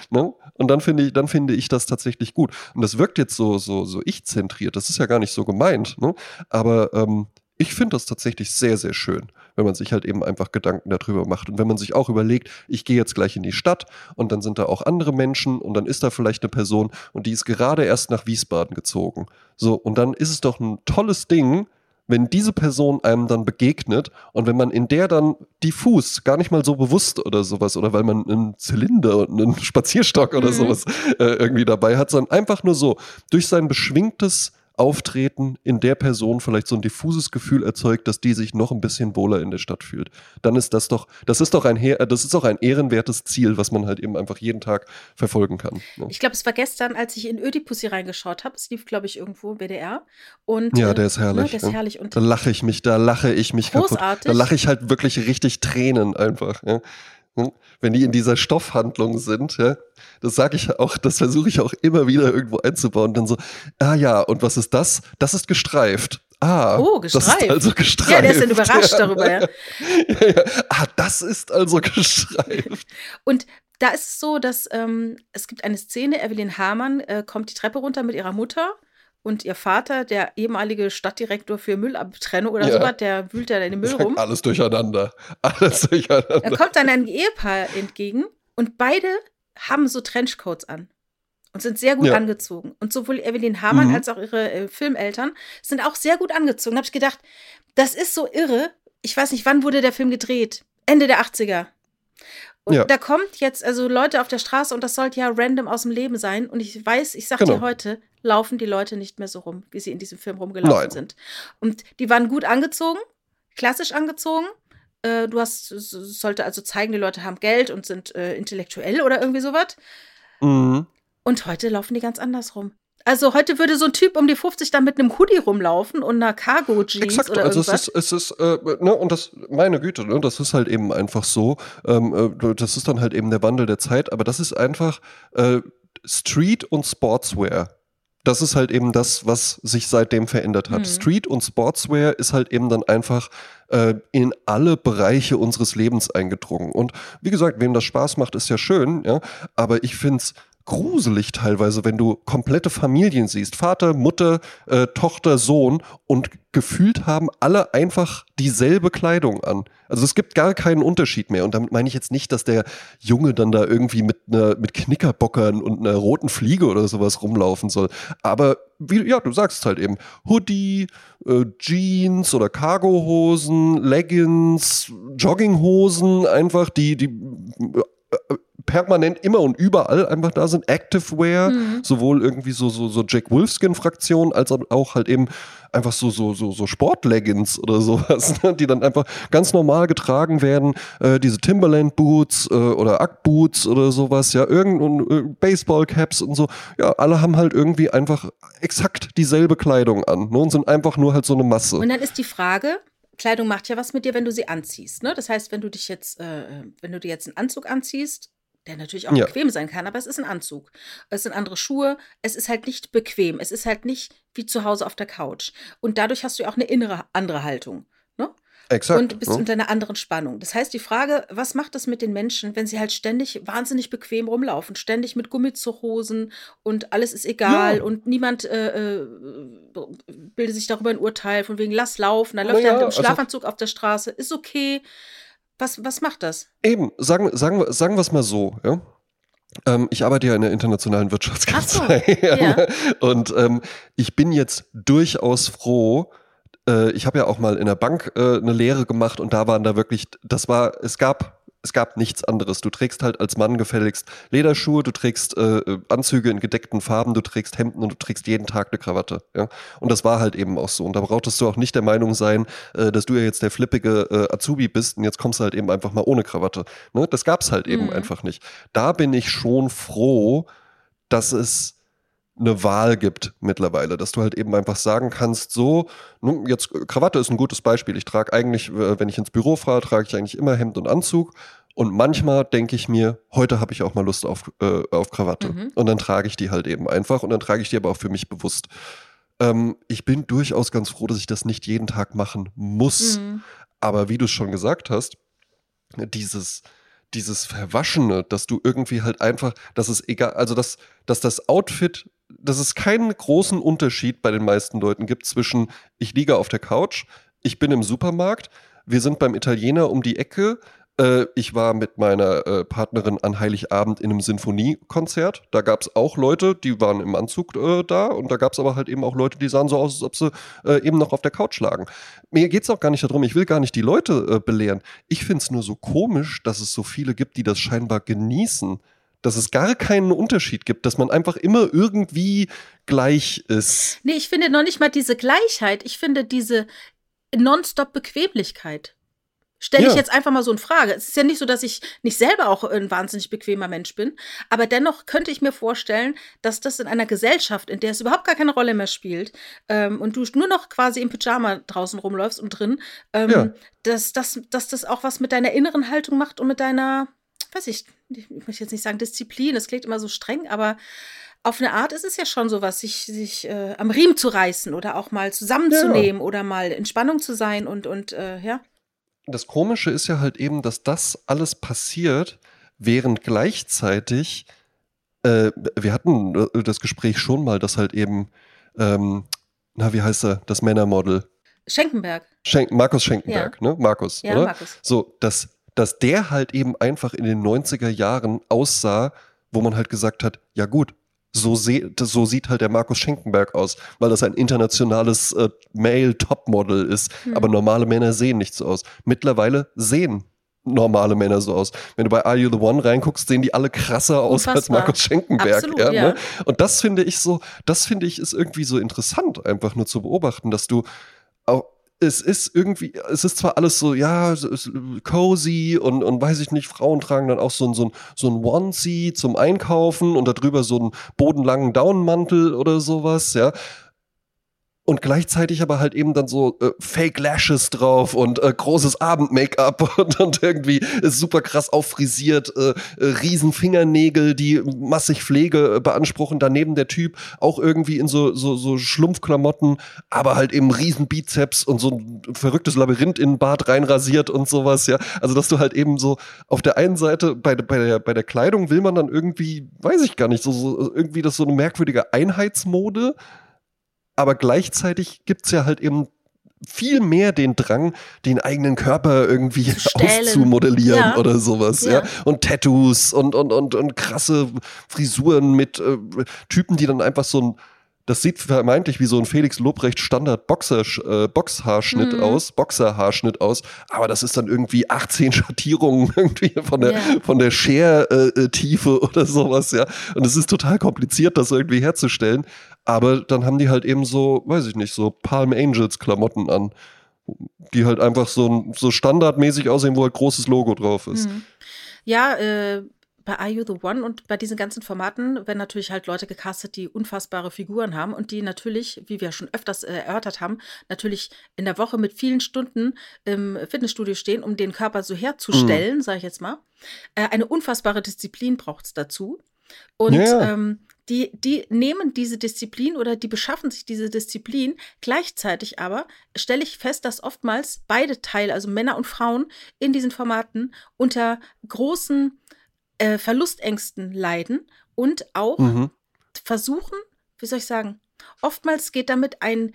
Ne? Und dann finde ich, dann finde ich das tatsächlich gut. Und das wirkt jetzt so, so, so ich-zentriert. Das ist ja gar nicht so gemeint. Ne? Aber ähm, ich finde das tatsächlich sehr, sehr schön, wenn man sich halt eben einfach Gedanken darüber macht. Und wenn man sich auch überlegt, ich gehe jetzt gleich in die Stadt und dann sind da auch andere Menschen und dann ist da vielleicht eine Person und die ist gerade erst nach Wiesbaden gezogen. So, und dann ist es doch ein tolles Ding, wenn diese Person einem dann begegnet und wenn man in der dann diffus, gar nicht mal so bewusst oder sowas, oder weil man einen Zylinder und einen Spazierstock oder Mhm. sowas äh, irgendwie dabei hat, sondern einfach nur so durch sein beschwingtes Auftreten in der Person vielleicht so ein diffuses Gefühl erzeugt, dass die sich noch ein bisschen wohler in der Stadt fühlt. Dann ist das doch, das ist doch ein, äh, das ist doch ein ehrenwertes Ziel, was man halt eben einfach jeden Tag verfolgen kann. ne? Ich glaube, es war gestern, als ich in Ödipussy reingeschaut habe. Es lief, glaube ich, irgendwo im WDR. Und, Ja, äh, der ist herrlich, Ne, der ist herrlich. Und Da lache ich mich, da lache ich mich kaputt. Großartig. Da lache ich halt wirklich richtig Tränen einfach. Ja. Hm? Wenn die in dieser Stoffhandlung sind, ja, das sage ich auch, das versuche ich auch immer wieder irgendwo einzubauen. Dann so, ah ja, und was ist das? Das ist gestreift. Ah, Oh, das gestreift. ist also gestreift. ja, der ist dann überrascht darüber. Ja. ja, ja. Ah, das ist also gestreift. Und da ist es so, dass ähm, es gibt eine Szene, Evelyn Hamann äh, kommt die Treppe runter mit ihrer Mutter und ihr Vater, der ehemalige Stadtdirektor für Müllabtrennung oder Ja. sowas, der wühlt da in den Müll rum. Alles durcheinander. Alles durcheinander. Da kommt dann ein Ehepaar entgegen und beide haben so Trenchcoats an und sind sehr gut Ja. angezogen. Und sowohl Evelyn Hamann Mhm. als auch ihre äh, Filmeltern sind auch sehr gut angezogen. Da habe ich gedacht, das ist so irre. Ich weiß nicht, wann wurde der Film gedreht? Ende der 80er. Und Ja. da kommt jetzt also Leute auf der Straße und das sollte ja random aus dem Leben sein. Und ich weiß, ich sag Genau. dir heute, laufen die Leute nicht mehr so rum, wie sie in diesem Film rumgelaufen Nein. sind. Und die waren gut angezogen, klassisch angezogen. Äh, du hast, sollte also zeigen, die Leute haben Geld und sind äh, intellektuell oder irgendwie sowas. Mhm. Und heute laufen die ganz anders rum. Also heute würde so ein Typ um die 50 dann mit einem Hoodie rumlaufen und einer Cargo-Jeans Exakt, oder also es irgendwas. ist, es ist, äh, ne, und das, meine Güte, ne, das ist halt eben einfach so, ähm, äh, das ist dann halt eben der Wandel der Zeit, aber das ist einfach äh, Street und Sportswear. Das ist halt eben das, was sich seitdem verändert hat. Mhm. Street und Sportswear ist halt eben dann einfach äh, in alle Bereiche unseres Lebens eingedrungen. Und wie gesagt, wem das Spaß macht, ist ja schön, ja, aber ich find's gruselig teilweise, wenn du komplette Familien siehst. Vater, Mutter, äh, Tochter, Sohn und gefühlt haben alle einfach dieselbe Kleidung an. Also es gibt gar keinen Unterschied mehr. Und damit meine ich jetzt nicht, dass der Junge dann da irgendwie mit, einer, mit Knickerbockern und einer roten Fliege oder sowas rumlaufen soll. Aber wie, ja, du sagst halt eben, Hoodie, äh, Jeans oder Cargohosen, Leggings, Jogginghosen, einfach die, die äh, permanent immer und überall einfach da sind. Activewear, mhm. sowohl irgendwie so, so, so Jack Wolfskin-Fraktion, als auch halt eben einfach so, so, so, so Sportleggings oder sowas, ne, die dann einfach ganz normal getragen werden. Äh, diese Timberland-Boots äh, oder Ack-Boots oder sowas, ja, irgendein äh, Baseball-Caps und so. Ja, alle haben halt irgendwie einfach exakt dieselbe Kleidung an ne, und sind einfach nur halt so eine Masse. Und dann ist die Frage, Kleidung macht ja was mit dir, wenn du sie anziehst. Ne? Das heißt, wenn du dich jetzt, äh, wenn du dir jetzt einen Anzug anziehst, der natürlich auch ja. bequem sein kann, aber es ist ein Anzug. Es sind andere Schuhe. Es ist halt nicht bequem. Es ist halt nicht wie zu Hause auf der Couch. Und dadurch hast du ja auch eine innere andere Haltung. Exakt. Und bist ja. unter einer anderen Spannung. Das heißt, die Frage, was macht das mit den Menschen, wenn sie halt ständig wahnsinnig bequem rumlaufen, ständig mit Gummizuchhosen und alles ist egal ja. und niemand äh, äh, bildet sich darüber ein Urteil, von wegen lass laufen, dann läuft ja, er mit dem also Schlafanzug also, auf der Straße, ist okay. Was, was macht das? Eben, sagen, sagen, sagen wir es mal so, ja. Ähm, ich arbeite ja in der internationalen Wirtschaftskanzlei. So, ja. Und ähm, ich bin jetzt durchaus froh, äh, ich habe ja auch mal in der Bank äh, eine Lehre gemacht und da waren da wirklich, das war, es gab es gab nichts anderes. Du trägst halt als Mann gefälligst Lederschuhe, du trägst äh, Anzüge in gedeckten Farben, du trägst Hemden und du trägst jeden Tag eine Krawatte. Ja? Und das war halt eben auch so. Und da brauchtest du auch nicht der Meinung sein, äh, dass du ja jetzt der flippige äh, Azubi bist und jetzt kommst du halt eben einfach mal ohne Krawatte. Ne? Das gab's halt eben mhm. einfach nicht. Da bin ich schon froh, dass es eine Wahl gibt mittlerweile, dass du halt eben einfach sagen kannst, so, nun, jetzt Krawatte ist ein gutes Beispiel. Ich trage eigentlich, äh, wenn ich ins Büro fahre, trage ich eigentlich immer Hemd und Anzug. Und manchmal denke ich mir, heute habe ich auch mal Lust auf, äh, auf Krawatte. Mhm. Und dann trage ich die halt eben einfach und dann trage ich die aber auch für mich bewusst. Ähm, ich bin durchaus ganz froh, dass ich das nicht jeden Tag machen muss. Mhm. Aber wie du es schon gesagt hast, dieses, dieses Verwaschene, dass du irgendwie halt einfach, dass es egal, also dass, dass das Outfit dass es keinen großen Unterschied bei den meisten Leuten gibt zwischen ich liege auf der Couch, ich bin im Supermarkt, wir sind beim Italiener um die Ecke, äh, ich war mit meiner äh, Partnerin an Heiligabend in einem Sinfoniekonzert. Da gab es auch Leute, die waren im Anzug äh, da und da gab es aber halt eben auch Leute, die sahen so aus, als ob sie äh, eben noch auf der Couch lagen. Mir geht es auch gar nicht darum, ich will gar nicht die Leute äh, belehren. Ich finde es nur so komisch, dass es so viele gibt, die das scheinbar genießen dass es gar keinen Unterschied gibt, dass man einfach immer irgendwie gleich ist. Nee, ich finde noch nicht mal diese Gleichheit. Ich finde diese nonstop Bequemlichkeit. Stelle ich ja. jetzt einfach mal so in Frage. Es ist ja nicht so, dass ich nicht selber auch ein wahnsinnig bequemer Mensch bin, aber dennoch könnte ich mir vorstellen, dass das in einer Gesellschaft, in der es überhaupt gar keine Rolle mehr spielt ähm, und du nur noch quasi im Pyjama draußen rumläufst und drin, ähm, ja. dass, dass, dass das auch was mit deiner inneren Haltung macht und mit deiner weiß ich, ich möchte jetzt nicht sagen Disziplin, das klingt immer so streng, aber auf eine Art ist es ja schon so was, sich, sich äh, am Riemen zu reißen oder auch mal zusammenzunehmen ja. oder mal in Spannung zu sein und, und äh, ja. Das Komische ist ja halt eben, dass das alles passiert, während gleichzeitig, äh, wir hatten äh, das Gespräch schon mal, dass halt eben, ähm, na, wie heißt er, das Männermodel? Schenkenberg. Schenk Markus Schenkenberg, ja. ne? Markus, ja, oder? Markus. So, dass dass der halt eben einfach in den 90er Jahren aussah, wo man halt gesagt hat, ja gut, so, so sieht halt der Markus Schenkenberg aus, weil das ein internationales äh, Male-Topmodel ist. Hm. Aber normale Männer sehen nicht so aus. Mittlerweile sehen normale Männer so aus. Wenn du bei Are You the One reinguckst, sehen die alle krasser aus Unfassbar. als Markus Schenkenberg. Absolut, ja, ja. Ne? Und das finde ich so, das finde ich ist irgendwie so interessant, einfach nur zu beobachten, dass du es ist irgendwie, es ist zwar alles so, ja, cozy und, und weiß ich nicht, Frauen tragen dann auch so ein, so ein, so ein Onesie zum Einkaufen und darüber so einen bodenlangen Daunenmantel oder sowas, ja. Und gleichzeitig aber halt eben dann so äh, Fake Lashes drauf und äh, großes Abend-Make-up und, und irgendwie ist super krass auffrisiert, äh, äh, riesen Fingernägel, die massig Pflege äh, beanspruchen. Daneben der Typ auch irgendwie in so, so, so Schlumpfklamotten, aber halt eben riesen Bizeps und so ein verrücktes Labyrinth in den Bart reinrasiert und sowas, ja. Also, dass du halt eben so auf der einen Seite bei, bei, der, bei der Kleidung will man dann irgendwie, weiß ich gar nicht, so, so irgendwie das so eine merkwürdige Einheitsmode aber gleichzeitig gibt es ja halt eben viel mehr den Drang, den eigenen Körper irgendwie auszumodellieren ja. oder sowas, ja. ja. Und Tattoos und, und, und, und krasse Frisuren mit äh, Typen, die dann einfach so ein das sieht vermeintlich wie so ein Felix Lobrecht Standard Boxer, äh, Boxhaarschnitt mhm. aus, Boxerhaarschnitt aus, aber das ist dann irgendwie 18 Schattierungen irgendwie von der, yeah. von der Schertiefe äh, oder sowas, ja. Und es ist total kompliziert, das irgendwie herzustellen. Aber dann haben die halt eben so, weiß ich nicht, so Palm Angels Klamotten an, die halt einfach so, so standardmäßig aussehen, wo halt großes Logo drauf ist. Mhm. Ja, äh, bei Are You the One und bei diesen ganzen Formaten werden natürlich halt Leute gecastet, die unfassbare Figuren haben und die natürlich, wie wir schon öfters äh, erörtert haben, natürlich in der Woche mit vielen Stunden im Fitnessstudio stehen, um den Körper so herzustellen, mhm. sage ich jetzt mal. Äh, eine unfassbare Disziplin braucht es dazu. Und ja. ähm, die, die nehmen diese Disziplin oder die beschaffen sich diese Disziplin. Gleichzeitig aber stelle ich fest, dass oftmals beide Teile, also Männer und Frauen in diesen Formaten unter großen äh, Verlustängsten leiden und auch mhm. versuchen, wie soll ich sagen, oftmals geht damit ein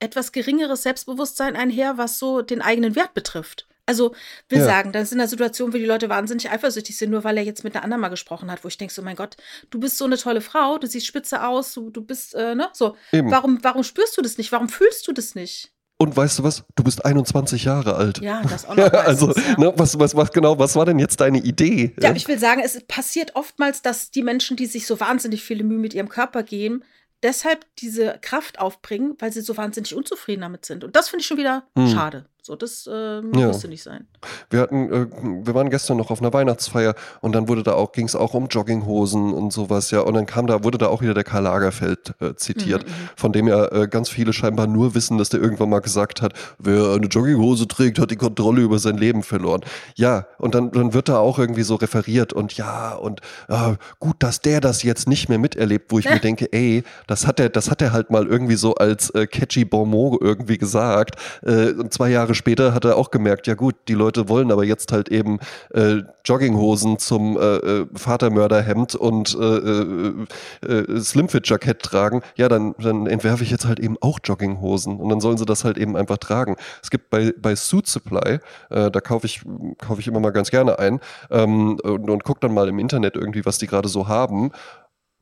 etwas geringeres Selbstbewusstsein einher, was so den eigenen Wert betrifft. Also will ja. sagen, das ist in einer Situation, wo die Leute wahnsinnig eifersüchtig sind, nur weil er jetzt mit einer anderen mal gesprochen hat, wo ich denke, so mein Gott, du bist so eine tolle Frau, du siehst spitze aus, du, du bist, äh, ne, so. Eben. Warum, warum spürst du das nicht? Warum fühlst du das nicht? Und weißt du was? Du bist 21 Jahre alt. Ja, das auch noch. also, ja. ne, was, was, was, genau, was war denn jetzt deine Idee? Ja, ja, ich will sagen, es passiert oftmals, dass die Menschen, die sich so wahnsinnig viele Mühe mit ihrem Körper geben, deshalb diese Kraft aufbringen, weil sie so wahnsinnig unzufrieden damit sind. Und das finde ich schon wieder hm. schade. So, das äh, ja. musste nicht sein. Wir hatten, äh, wir waren gestern noch auf einer Weihnachtsfeier und dann wurde da auch, ging es auch um Jogginghosen und sowas, ja. Und dann kam da, wurde da auch wieder der Karl Lagerfeld äh, zitiert, mhm, mhm. von dem ja äh, ganz viele scheinbar nur wissen, dass der irgendwann mal gesagt hat, wer eine Jogginghose trägt, hat die Kontrolle über sein Leben verloren. Ja, und dann, dann wird da auch irgendwie so referiert und ja, und äh, gut, dass der das jetzt nicht mehr miterlebt, wo ich mir denke, ey, das hat er, das hat er halt mal irgendwie so als äh, catchy Bonmot irgendwie gesagt. Und zwei Jahre später hat er auch gemerkt, ja gut, die Leute wollen aber jetzt halt eben äh, Jogginghosen zum äh, äh Vatermörderhemd und äh, äh, äh, Slimfit-Jackett tragen. Ja, dann, dann entwerfe ich jetzt halt eben auch Jogginghosen und dann sollen sie das halt eben einfach tragen. Es gibt bei, bei Suit Supply, da kaufe ich, kauf ich immer mal ganz gerne ein ähm, und, und gucke dann mal im Internet irgendwie, was die gerade so haben.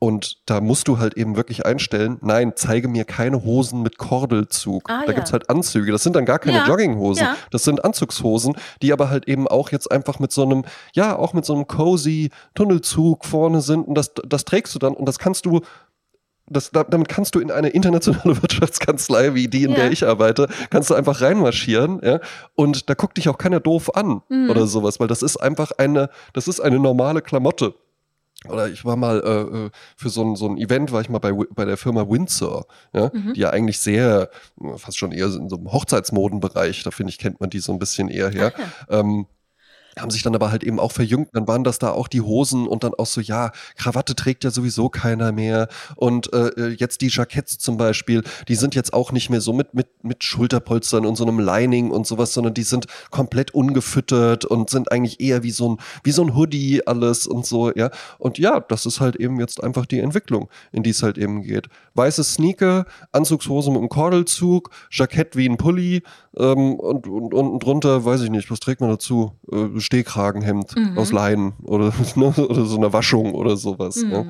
Und da musst du halt eben wirklich einstellen, nein, zeige mir keine Hosen mit Kordelzug. Ah, da ja. gibt es halt Anzüge. Das sind dann gar keine ja. Jogginghosen. Ja. Das sind Anzugshosen, die aber halt eben auch jetzt einfach mit so einem, ja, auch mit so einem cozy Tunnelzug vorne sind. Und das, das trägst du dann und das kannst du das, damit kannst du in eine internationale Wirtschaftskanzlei wie die, in ja. der ich arbeite, kannst du einfach reinmarschieren, ja, und da guckt dich auch keiner doof an mhm. oder sowas, weil das ist einfach eine, das ist eine normale Klamotte oder ich war mal äh, äh, für so ein, so ein Event, war ich mal bei, bei der Firma Windsor, ja, mhm. die ja eigentlich sehr, fast schon eher in so einem Hochzeitsmodenbereich, da finde ich, kennt man die so ein bisschen eher her. Ja. Ähm, haben sich dann aber halt eben auch verjüngt. Dann waren das da auch die Hosen und dann auch so, ja, Krawatte trägt ja sowieso keiner mehr. Und äh, äh, jetzt die Jacketts zum Beispiel, die sind jetzt auch nicht mehr so mit, mit, mit Schulterpolstern und so einem Lining und sowas, sondern die sind komplett ungefüttert und sind eigentlich eher wie so ein, wie so ein Hoodie alles und so, ja. Und ja, das ist halt eben jetzt einfach die Entwicklung, in die es halt eben geht. Weiße Sneaker, Anzugshose mit einem Kordelzug, Jackett wie ein Pulli ähm, und, und unten drunter, weiß ich nicht, was trägt man dazu? Äh, Stehkragenhemd mhm. aus Leinen oder, ne, oder so eine Waschung oder sowas. Mhm. Ja.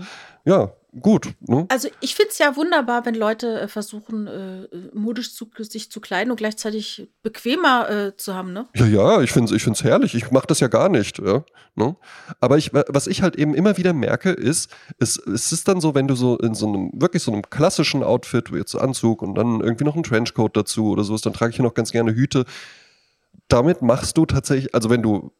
ja, gut. Ne? Also ich finde es ja wunderbar, wenn Leute äh, versuchen, äh, modisch zu, sich zu kleiden und gleichzeitig bequemer äh, zu haben, ne? Ja, ja, ich finde es ich find's herrlich. Ich mache das ja gar nicht. Ja, ne? Aber ich, was ich halt eben immer wieder merke, ist, es, es ist dann so, wenn du so in so einem, wirklich so einem klassischen Outfit, wie jetzt Anzug und dann irgendwie noch ein Trenchcoat dazu oder sowas, dann trage ich hier noch ganz gerne Hüte. Damit machst du tatsächlich, also wenn du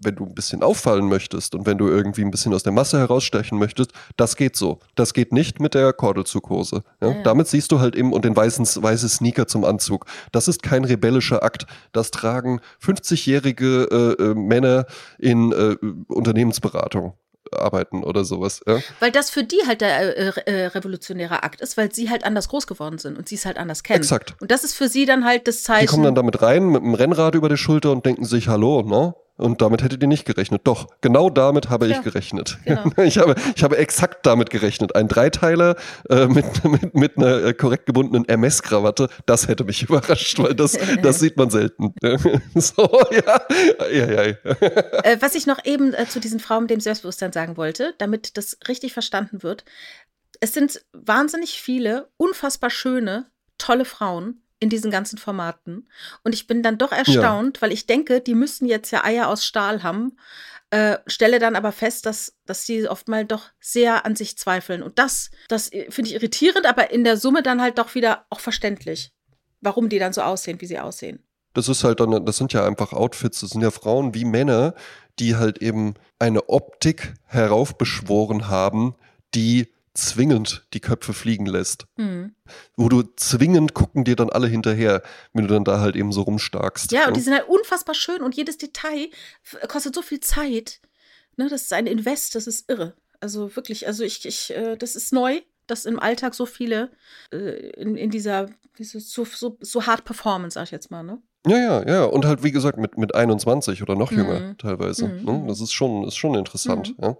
wenn du ein bisschen auffallen möchtest und wenn du irgendwie ein bisschen aus der Masse herausstechen möchtest, das geht so. Das geht nicht mit der Kordelzughose. Ja? Ja, Damit siehst du halt eben und den weißen weiße Sneaker zum Anzug. Das ist kein rebellischer Akt. Das tragen 50-jährige äh, äh, Männer in äh, Unternehmensberatung arbeiten oder sowas. Ja? Weil das für die halt der äh, äh, revolutionäre Akt ist, weil sie halt anders groß geworden sind und sie es halt anders kennen. Exakt. Und das ist für sie dann halt das Zeichen. Die kommen dann damit rein mit dem Rennrad über die Schulter und denken sich, hallo, ne? Und damit hättet ihr nicht gerechnet. Doch, genau damit habe ja, ich gerechnet. Genau. Ich, habe, ich habe exakt damit gerechnet. Ein Dreiteiler äh, mit, mit, mit einer äh, korrekt gebundenen MS-Krawatte, das hätte mich überrascht, weil das, das sieht man selten. so, ja. ja, ja. Äh, was ich noch eben äh, zu diesen Frauen mit dem Selbstbewusstsein sagen wollte, damit das richtig verstanden wird. Es sind wahnsinnig viele, unfassbar schöne, tolle Frauen, in diesen ganzen Formaten. Und ich bin dann doch erstaunt, ja. weil ich denke, die müssen jetzt ja Eier aus Stahl haben. Äh, stelle dann aber fest, dass, dass sie oft mal doch sehr an sich zweifeln. Und das, das finde ich irritierend, aber in der Summe dann halt doch wieder auch verständlich, warum die dann so aussehen, wie sie aussehen. Das ist halt dann, das sind ja einfach Outfits, das sind ja Frauen wie Männer, die halt eben eine Optik heraufbeschworen haben, die zwingend die Köpfe fliegen lässt. Mhm. Wo du zwingend gucken dir dann alle hinterher, wenn du dann da halt eben so rumstarkst. Ja, und die sind halt unfassbar schön und jedes Detail kostet so viel Zeit. Ne, das ist ein Invest, das ist irre. Also wirklich, also ich, ich äh, das ist neu, dass im Alltag so viele äh, in, in dieser so, so, so hart performen, sag ich jetzt mal, ne? Ja, ja, ja. Und halt, wie gesagt, mit, mit 21 oder noch jünger mhm. teilweise. Mhm. Ne? Das ist schon, ist schon interessant, mhm. ja.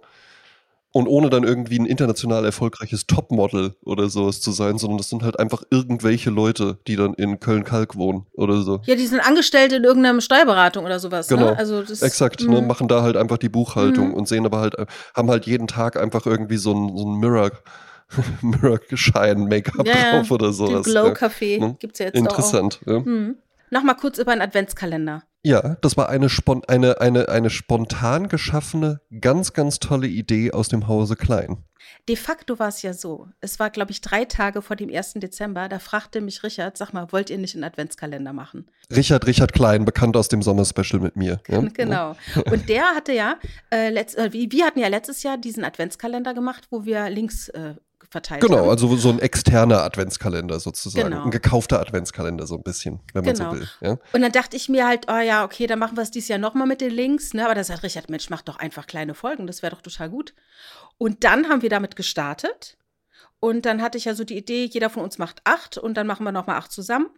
Und ohne dann irgendwie ein international erfolgreiches Topmodel oder sowas zu sein, sondern das sind halt einfach irgendwelche Leute, die dann in Köln-Kalk wohnen oder so. Ja, die sind angestellt in irgendeiner Steuerberatung oder sowas. Ne? Genau. Ne? Also das, Exakt, ne? Mhm. machen da halt einfach die Buchhaltung mhm. und sehen aber halt, haben halt jeden Tag einfach irgendwie so ein, so ein Mirror. Mirror-Schein-Make-up ja, drauf oder sowas. Glow-Café ja. ne? gibt es ja jetzt Interessant, auch. Ja. Mhm. Nochmal kurz über einen Adventskalender. Ja, das war eine, spon eine, eine, eine spontan geschaffene, ganz, ganz tolle Idee aus dem Hause Klein. De facto war es ja so. Es war, glaube ich, drei Tage vor dem 1. Dezember. Da fragte mich Richard, sag mal, wollt ihr nicht einen Adventskalender machen? Richard, Richard Klein, bekannt aus dem Sommerspecial mit mir. Ja? Genau. Und der hatte ja, äh, letzt, äh, wir hatten ja letztes Jahr diesen Adventskalender gemacht, wo wir Links äh, verteilt genau, haben. also so ein externer Adventskalender sozusagen. Genau. Ein gekaufter Adventskalender so ein bisschen, wenn man genau. so will. Ja? Und dann dachte ich mir halt, oh ja, okay, dann machen wir es dieses Jahr nochmal mit den Links. Ne? Aber da sagt Richard, Mensch, mach doch einfach kleine Folgen, das wäre doch total gut. Und dann haben wir damit gestartet. Und dann hatte ich ja so die Idee, jeder von uns macht acht und dann machen wir nochmal acht zusammen.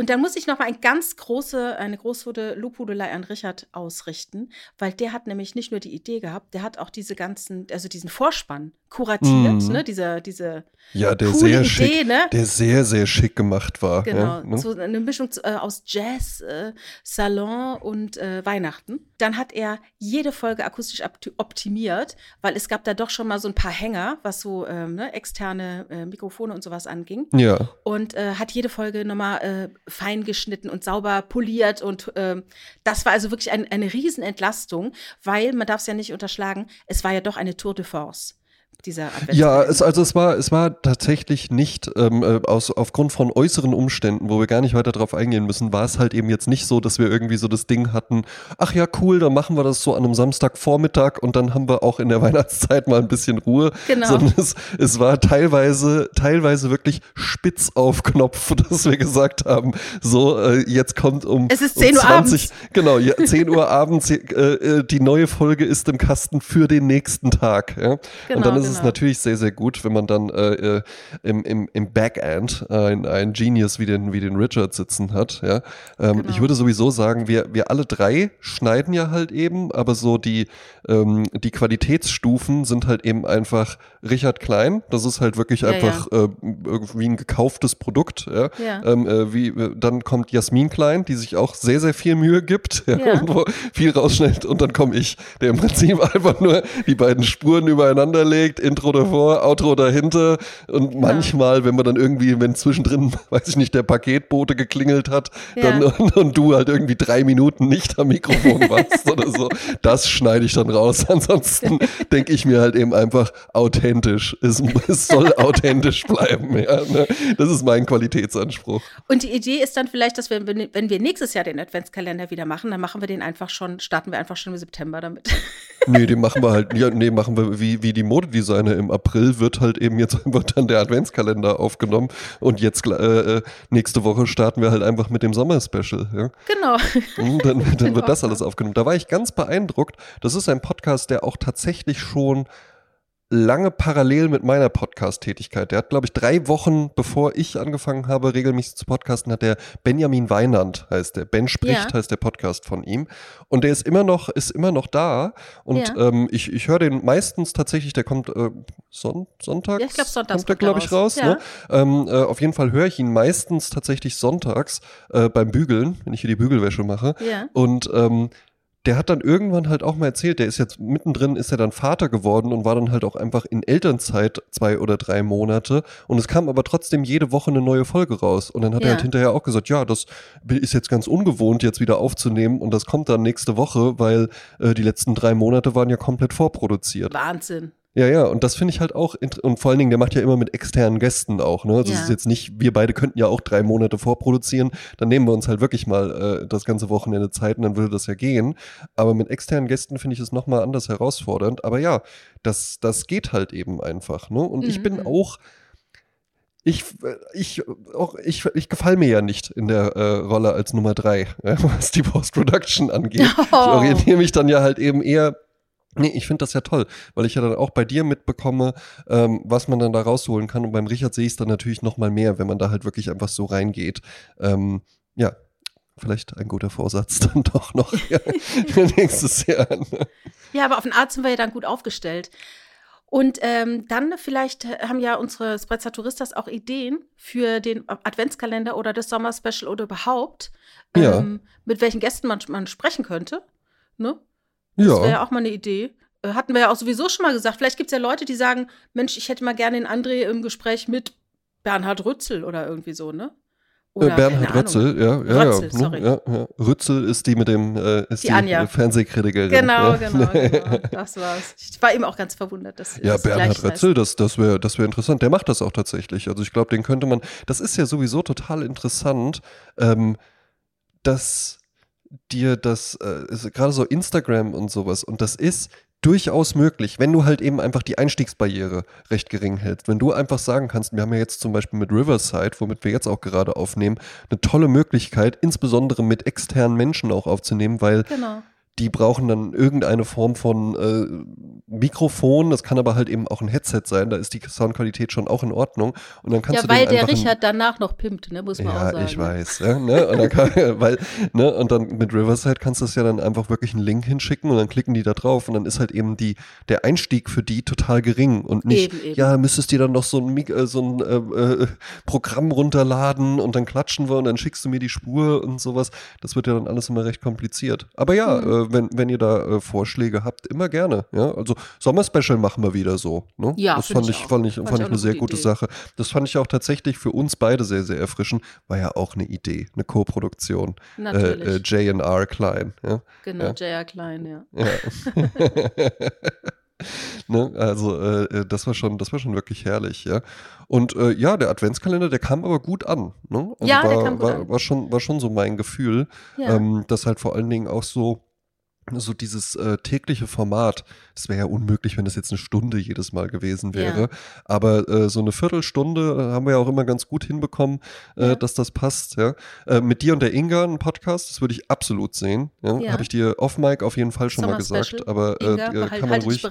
Und dann muss ich noch mal ein ganz große, eine große Lobhudelei an Richard ausrichten, weil der hat nämlich nicht nur die Idee gehabt, der hat auch diese ganzen, also diesen Vorspann kuratiert, mhm. ne, diese, diese ja, der sehr Idee, schick, ne? der sehr, sehr schick gemacht war. Genau, ja, ne? so eine Mischung äh, aus Jazz, äh, Salon und äh, Weihnachten. Dann hat er jede Folge akustisch optimiert, weil es gab da doch schon mal so ein paar Hänger, was so ähm, ne, externe äh, Mikrofone und sowas anging. Ja. Und äh, hat jede Folge nochmal äh, fein geschnitten und sauber poliert und ähm, das war also wirklich ein, eine Riesenentlastung, weil man darf es ja nicht unterschlagen, es war ja doch eine Tour de Force dieser Ja, es, also es war, es war tatsächlich nicht ähm, äh, aus, aufgrund von äußeren Umständen, wo wir gar nicht weiter drauf eingehen müssen, war es halt eben jetzt nicht so, dass wir irgendwie so das Ding hatten, ach ja, cool, dann machen wir das so an einem Samstagvormittag und dann haben wir auch in der Weihnachtszeit mal ein bisschen Ruhe. Genau. Sondern es, es war teilweise, teilweise wirklich spitz auf Knopf, dass wir gesagt haben, so, äh, jetzt kommt um, es ist 10 um 20, Uhr abends. genau, ja, 10 Uhr abends, äh, äh, die neue Folge ist im Kasten für den nächsten Tag. Ja? Genau, und dann ist genau. es natürlich sehr, sehr gut, wenn man dann äh, äh im, im, im Backend ein, ein Genius wie den, wie den Richard sitzen hat. Ja? Ähm, genau. Ich würde sowieso sagen, wir, wir alle drei schneiden ja halt eben, aber so die, ähm, die Qualitätsstufen sind halt eben einfach Richard Klein. Das ist halt wirklich ja, einfach ja. Äh, irgendwie ein gekauftes Produkt. Ja? ja. Ähm, äh, wie, dann kommt Jasmin Klein, die sich auch sehr, sehr viel Mühe gibt ja, und viel rausschneidet. Und dann komme ich, der im Prinzip einfach nur die beiden Spuren übereinander legt überlegt, Intro davor, Outro dahinter und Genau. manchmal, wenn man dann irgendwie, wenn zwischendrin, weiß ich nicht, der Paketbote geklingelt hat Ja. dann, und, und du halt irgendwie drei Minuten nicht am Mikrofon warst oder so, das schneide ich dann raus. Ansonsten denke ich mir halt eben einfach authentisch. Es, es soll authentisch bleiben. Ja, ne? Das ist mein Qualitätsanspruch. Und die Idee ist dann vielleicht, dass wir, wenn wir nächstes Jahr den Adventskalender wieder machen, dann machen wir den einfach schon, starten wir einfach schon im September damit. Nee, den machen wir halt, ja, nee, machen wir wie, wie die Modedesigner im April wird halt eben jetzt einfach dann der Adventskalender aufgenommen und jetzt äh, äh, nächste Woche starten wir halt einfach mit dem Sommer-Special. Ja? Genau. Mhm, Dann, dann Genau. wird das alles aufgenommen. Da war ich ganz beeindruckt. Das ist ein Podcast, der auch tatsächlich schon lange parallel mit meiner Podcast-Tätigkeit. Der hat, glaube ich, drei Wochen, bevor ich angefangen habe, regelmäßig zu podcasten, hat der Benjamin Weinand, heißt der. Ben spricht, Ja. heißt der Podcast von ihm. Und der ist immer noch, ist immer noch da. Und Ja. ähm, ich, ich höre den meistens tatsächlich, der kommt äh, Son Sonntags. Ja, ich glaub, sonntags kommt der, glaube ich, raus. raus. Ne? Ähm, äh, auf jeden Fall höre ich ihn meistens tatsächlich sonntags äh, beim Bügeln, wenn ich hier die Bügelwäsche mache. Ja. Und ähm, der hat dann irgendwann halt auch mal erzählt, der ist jetzt mittendrin, ist er dann Vater geworden und war dann halt auch einfach in Elternzeit zwei oder drei Monate. Und es kam aber trotzdem jede Woche eine neue Folge raus. Und dann hat er Ja. halt hinterher auch gesagt, ja, das ist jetzt ganz ungewohnt, jetzt wieder aufzunehmen. Und das kommt dann nächste Woche, weil äh, die letzten drei Monate waren ja komplett vorproduziert. Wahnsinn. Ja, ja, und das finde ich halt auch, und vor allen Dingen, der macht ja immer mit externen Gästen auch, ne? Also es Ja. ist jetzt nicht, wir beide könnten ja auch drei Monate vorproduzieren, dann nehmen wir uns halt wirklich mal äh, das ganze Wochenende Zeit und dann würde das ja gehen. Aber mit externen Gästen finde ich es nochmal anders herausfordernd. Aber ja, das, das geht halt eben einfach, ne? Und ich Mhm, bin mhm. auch. Ich, ich, auch, ich, ich gefalle mir ja nicht in der äh, Rolle als Nummer drei, was die Post-Production angeht. Ich Oh. orientiere mich dann ja halt eben eher Nee, ich finde das ja toll, weil ich ja dann auch bei dir mitbekomme, ähm, was man dann da rausholen kann. Und beim Richard sehe ich es dann natürlich noch mal mehr, wenn man da halt wirklich einfach so reingeht. Ähm, ja, vielleicht ein guter Vorsatz dann doch noch ja, für nächstes Jahr. Ne? Ja, aber auf den Arzt sind wir ja dann gut aufgestellt. Und ähm, dann vielleicht haben ja unsere Sprezza-Touristas auch Ideen für den Adventskalender oder das Sommer-Special oder überhaupt, Ja. ähm, mit welchen Gästen man, man sprechen könnte. Ne? Das wäre Ja, auch mal eine Idee. Äh, Hatten wir ja auch sowieso schon mal gesagt. Vielleicht gibt es ja Leute, die sagen, Mensch, ich hätte mal gerne den André im Gespräch mit Bernhard Rützel oder irgendwie so, ne? äh, Oder, Bernhard. Rötzel, ja, ja, Rötzel, ja, ne? sorry. ja, ja. Rützel ist die mit dem, äh, ist Die die, äh, Fernsehkritikerin. Genau, ja. genau, genau. Das war's. Ich war eben auch ganz verwundert, dass Ja, das Bernhard. Rötzel, das, das wäre das wär interessant. Der macht das auch tatsächlich. Also ich glaube, den könnte man, das ist ja sowieso total interessant, ähm, dass dir das, äh, gerade so Instagram und sowas, und das ist durchaus möglich, wenn du halt eben einfach die Einstiegsbarriere recht gering hältst. Wenn du einfach sagen kannst, wir haben ja jetzt zum Beispiel mit Riverside, womit wir jetzt auch gerade aufnehmen, eine tolle Möglichkeit, insbesondere mit externen Menschen auch aufzunehmen, weil Genau. Die brauchen dann irgendeine Form von äh, Mikrofon, das kann aber halt eben auch ein Headset sein, da ist die Soundqualität schon auch in Ordnung und dann kannst Ja, du weil der Richard danach noch pimpt, ne, muss man auch ja, sagen. ich weiß, ja, ne? Und dann, kann, weil, ne? und dann mit Riverside kannst du es ja dann einfach wirklich einen Link hinschicken und dann klicken die da drauf und dann ist halt eben die, der Einstieg für die total gering und nicht, Eben, eben. ja, müsstest dir dann noch so ein, äh, so ein äh, äh, Programm runterladen und dann klatschen wir und dann schickst du mir die Spur und sowas. Das wird ja dann alles immer recht kompliziert. Aber ja, Mhm. äh, wenn, wenn ihr da äh, Vorschläge habt, immer gerne. Ja, also Sommer-Special machen wir wieder so. Ne? Ja, das fand ich ich, auch. fand ich, Fand fand ich eine sehr gute Idee. Sache. Das fand ich auch tatsächlich für uns beide sehr, sehr erfrischend. War ja auch eine Idee, eine Co-Produktion. Äh, Natürlich. äh, J&R Klein. Ja. genau, ja. J.R. Klein, ja. Ja. ne? Also äh, äh, das war schon, das war schon wirklich herrlich, ja. Und äh, ja, der Adventskalender, der kam aber gut an. Ne? Also Ja, der war, kam gut war, an. war schon, war schon so mein Gefühl, Ja. ähm, dass halt vor allen Dingen auch so so dieses äh, tägliche Format, das wäre ja unmöglich, wenn das jetzt eine Stunde jedes Mal gewesen wäre. Ja. Aber äh, so eine Viertelstunde äh, haben wir ja auch immer ganz gut hinbekommen, äh, Ja. dass das passt. Ja? Äh, mit dir und der Inga einen Podcast, das würde ich absolut sehen. Habe ich dir off Mic auf jeden Fall schon mal Sommer-Special. gesagt. Aber äh, Inga, kann, man ruhig,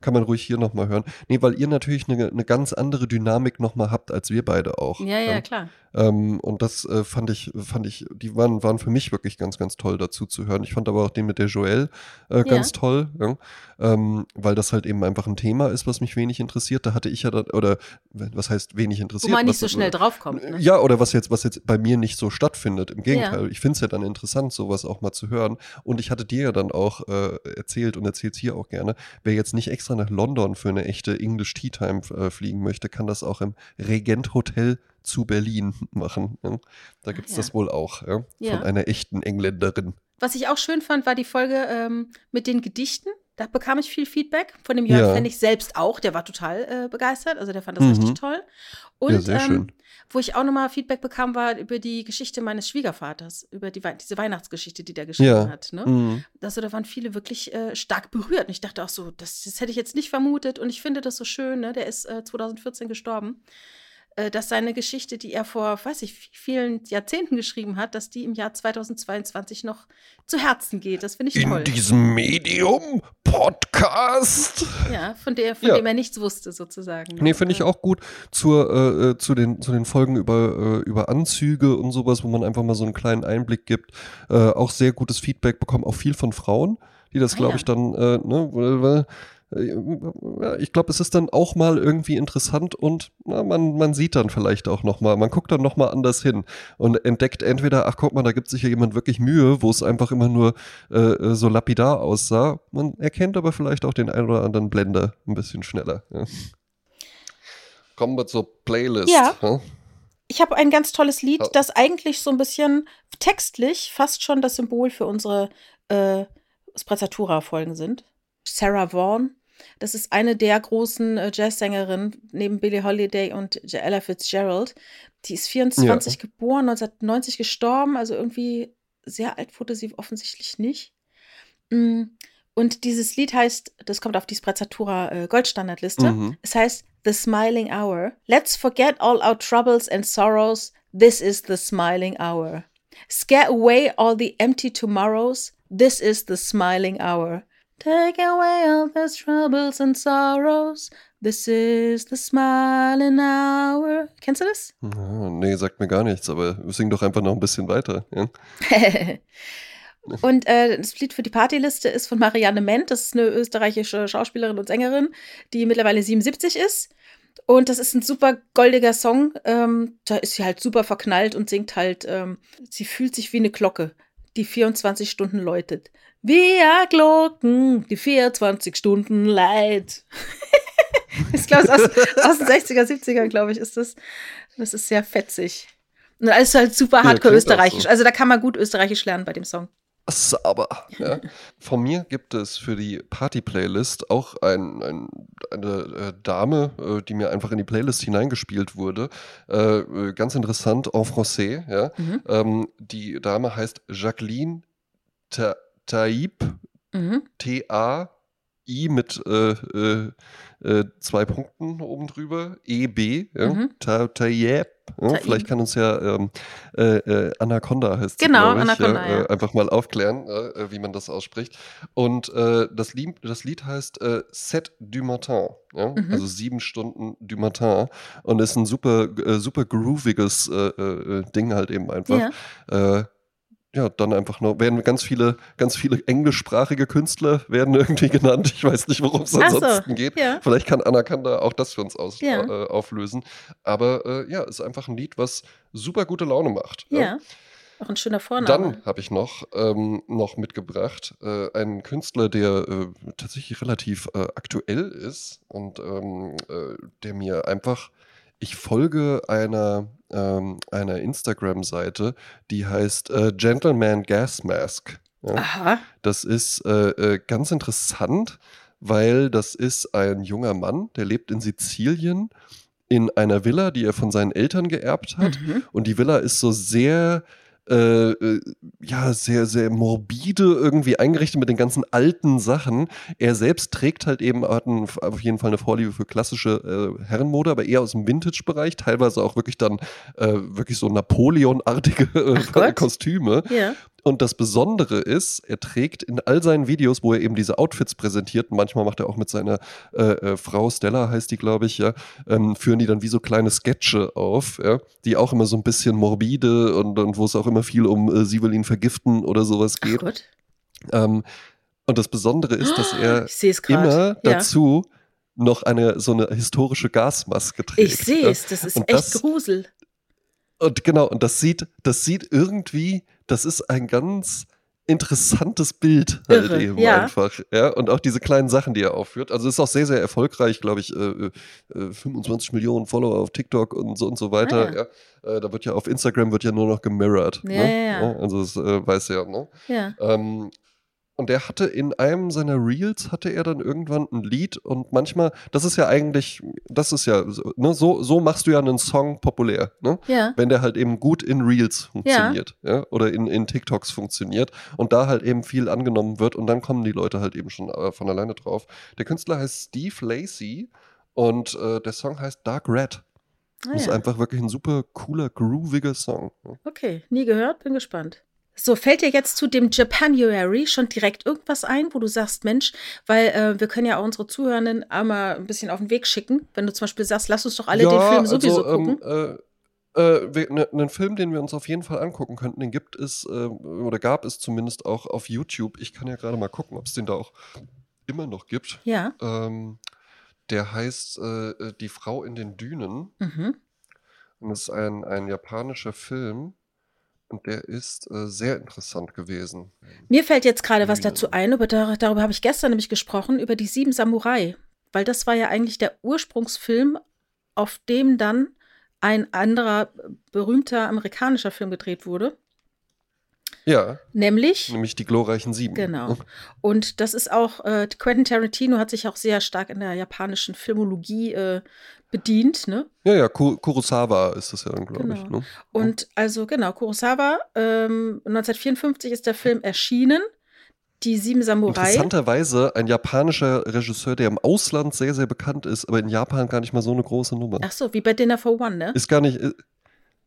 kann man ruhig hier nochmal hören. Nee, weil ihr natürlich eine, eine ganz andere Dynamik nochmal habt, als wir beide auch. Ja, ja, klar. Ähm, und das fand ich, fand ich, die waren, waren für mich wirklich ganz, ganz toll dazu zu hören. Ich fand aber auch den mit der Joelle Äh, ganz ja. toll, ja? ähm, weil das halt eben einfach ein Thema ist, was mich wenig interessiert. Da hatte ich ja, da, oder was heißt wenig interessiert? Wo man nicht was, so schnell draufkommt. Ne? Ja, oder was jetzt, was jetzt bei mir nicht so stattfindet. Im Gegenteil, ja. ich finde es ja dann interessant, sowas auch mal zu hören. Und ich hatte dir ja dann auch äh, erzählt und erzählt hier auch gerne, wer jetzt nicht extra nach London für eine echte English Tea Time äh, fliegen möchte, kann das auch im Regent Hotel zu Berlin machen. Ja? Da gibt es ja. das wohl auch, ja? von einer echten Engländerin. Was ich auch schön fand, war die Folge ähm, mit den Gedichten. Da bekam ich viel Feedback von dem Jörg ja. Fennig selbst auch. Der war total äh, begeistert. Also der fand das mhm. richtig toll. Und ja, ähm, wo ich auch nochmal Feedback bekam, war über die Geschichte meines Schwiegervaters, über die, diese Weihnachtsgeschichte, die der geschrieben ja. hat. Ne? Mhm. Also da waren viele wirklich äh, stark berührt. Und ich dachte auch so, das, das, hätte ich jetzt nicht vermutet. Und ich finde das so schön. Ne? Der ist äh, 2014 gestorben. Äh, dass seine Geschichte, die er vor, weiß ich, vielen Jahrzehnten geschrieben hat, dass die im Jahr 2022 noch zu Herzen geht. Das finde ich In toll. In diesem Medium Podcast. Ja, von, der, von ja. dem er nichts wusste, sozusagen. Nee, finde ich auch gut. Zur, äh, äh, zu, den, zu den Folgen über, äh, über Anzüge und sowas, wo man einfach mal so einen kleinen Einblick gibt. Äh, auch sehr gutes Feedback bekommen, auch viel von Frauen, die das, ah, glaube ja. ich, dann, äh, ne, weil, weil ich glaube, es ist dann auch mal irgendwie interessant und na, man, man sieht dann vielleicht auch noch mal, man guckt dann noch mal anders hin und entdeckt entweder, ach guck mal, da gibt sich ja jemand wirklich Mühe, wo es einfach immer nur äh, äh, so lapidar aussah. Man erkennt aber vielleicht auch den einen oder anderen Blender ein bisschen schneller. Ja. Kommen wir zur Playlist. Ja. ja? Ich habe ein ganz tolles Lied, das eigentlich so ein bisschen textlich fast schon das Symbol für unsere äh, Sprezzatura-Folgen sind. Sarah Vaughan das ist eine der großen äh, Jazzsängerinnen neben Billie Holiday und Ella Fitzgerald. Die ist 24 ja. geboren, 1990 gestorben, also irgendwie sehr alt wurde sie offensichtlich nicht. Mm, und dieses Lied heißt, das kommt auf die Sprezzatura äh, Goldstandardliste. Mhm. Es heißt The Smiling Hour. Let's forget all our troubles and sorrows. This is the smiling hour. Scare away all the empty tomorrows. This is the smiling hour. Take away all those troubles and sorrows. This is the smiling hour. Kennst du das? Oh, nee, sagt mir gar nichts, aber sing doch einfach noch ein bisschen weiter. Ja? und äh, das Lied für die Partyliste ist von Marianne Ment. Das ist eine österreichische Schauspielerin und Sängerin, die mittlerweile 77 ist. Und das ist ein super goldiger Song. Ähm, da ist sie halt super verknallt und singt halt, ähm, sie fühlt sich wie eine Glocke, die 24 Stunden läutet. Wir Glocken, die 24 Stunden Leid. ich glaube, aus, aus den 60er, 70er, glaube ich, ist das. Das ist sehr fetzig. Und alles ist halt super hardcore ja, österreichisch. So. Also da kann man gut österreichisch lernen bei dem Song. Aber ja. von mir gibt es für die Party-Playlist auch ein, ein, eine äh, Dame, äh, die mir einfach in die Playlist hineingespielt wurde. Äh, äh ganz interessant, en français. Ja? Mhm. Ähm, die Dame heißt Jacqueline Ta Taib, mhm. T-A-I mit zwei Punkten oben drüber, E-B, ja? mhm. Ta Taib. Ja, vielleicht kann uns ja ähm, äh, äh, Anaconda heißt Genau, ich, Anaconda. Ja, äh, einfach mal aufklären, äh, wie man das ausspricht. Und äh, das, Lied, das Lied heißt äh, Set du Matin, ja? Mhm. also sieben Stunden du Matin. Und ist ein super, super grooviges Ding halt eben einfach. Ja dann einfach noch, werden ganz viele, ganz viele englischsprachige Künstler werden irgendwie genannt. Ich weiß nicht, worum es ansonsten so, geht. Ja. Vielleicht kann Anakanda auch das für uns aus, ja. äh, auflösen. Aber äh, ja, ist einfach ein Lied, was super gute Laune macht. Ja. ja. Auch ein schöner Vorname. Dann habe ich noch, ähm, noch mitgebracht äh, einen Künstler, der äh, tatsächlich relativ äh, aktuell ist und ähm, äh, der mir einfach ich folge einer, ähm, einer Instagram-Seite, die heißt äh, Gentleman Gas Mask. Ja? Aha. Das ist äh, äh, ganz interessant, weil das ist ein junger Mann, der lebt in Sizilien in einer Villa, die er von seinen Eltern geerbt hat. Mhm. Und die Villa ist so sehr äh, äh, ja, sehr, sehr morbide irgendwie eingerichtet mit den ganzen alten Sachen. Er selbst trägt halt eben, hat einen, auf jeden Fall eine Vorliebe für klassische äh, Herrenmode, aber eher aus dem Vintage-Bereich, teilweise auch wirklich dann äh, wirklich so Napoleon-artige äh, Kostüme. Ja. Und das Besondere ist, er trägt in all seinen Videos, wo er eben diese Outfits präsentiert, manchmal macht er auch mit seiner äh, äh, Frau Stella, heißt die, glaube ich, ja, ähm, führen die dann wie so kleine Sketche auf, ja, die auch immer so ein bisschen morbide und, und wo es auch immer viel um äh, sie will ihn vergiften oder sowas geht. Ach, ähm, Und das Besondere ist, dass er immer Ja. dazu noch eine so eine historische Gasmaske trägt. Ich sehe es, das ist Und echt das- Grusel. Und genau, und das sieht, das sieht irgendwie, das ist ein ganz interessantes Bild halt Irre, eben ja. einfach. Ja, und auch diese kleinen Sachen, die er aufführt. Also ist auch sehr, sehr erfolgreich, glaube ich, äh, äh, 25 Millionen Follower auf TikTok und so und so weiter. Ah, ja. Äh, da wird ja auf Instagram wird ja nur noch gemirrored. Ja, ne? Also das äh, weiß ja, ne? Ja. Ähm, und der hatte in einem seiner Reels hatte er dann irgendwann ein Lied und manchmal, das ist ja eigentlich, das ist ja, so- ne, so, so machst du ja einen Song populär, ne? Ja. Wenn der halt eben gut in Reels funktioniert, ja, oder in, in TikToks funktioniert und da halt eben viel angenommen wird und dann kommen die Leute halt eben schon äh, von alleine drauf. Der Künstler heißt Steve Lacey und äh, der Song heißt Dark Red. Ah, Das ist ja. einfach wirklich ein super cooler, grooviger Song. ne? Okay, nie gehört, bin gespannt. So, fällt dir jetzt zu dem Japanuary schon direkt irgendwas ein, wo du sagst, Mensch, weil äh, wir können ja auch unsere Zuhörenden einmal ein bisschen auf den Weg schicken, wenn du zum Beispiel sagst, lass uns doch alle den Film sowieso gucken. Ähm, äh, äh, ne- Einen Film, den wir uns auf jeden Fall angucken könnten, den gibt es, äh, oder gab es zumindest auch auf YouTube. Ich kann ja gerade mal gucken, ob es den da auch immer noch gibt. ja. Ähm, der heißt äh, äh, Die Frau in den Dünen. Mhm. Und das ist ein, ein japanischer Film. Und der ist äh, sehr interessant gewesen. Mir fällt jetzt gerade was dazu ein, über, dar- darüber habe ich gestern nämlich gesprochen, über die Sieben Samurai. Weil das war ja eigentlich der Ursprungsfilm, auf dem dann ein anderer berühmter amerikanischer Film gedreht wurde. Ja, Nämlich, nämlich Die glorreichen Sieben. genau. Und das ist auch, äh, Quentin Tarantino hat sich auch sehr stark in der japanischen Filmologie äh, bedient, ne? Ja, ja, Ku- Kurosawa ist das ja dann, glaube ich. Genau. Ne? Und also genau, Kurosawa, ähm, 1954 ist der Film erschienen. Die Sieben Samurai. Interessanterweise ein japanischer Regisseur, der im Ausland sehr, sehr bekannt ist, aber in Japan gar nicht mal so eine große Nummer. Ach so, wie bei Dinner for One, ne? Ist gar nicht. äh,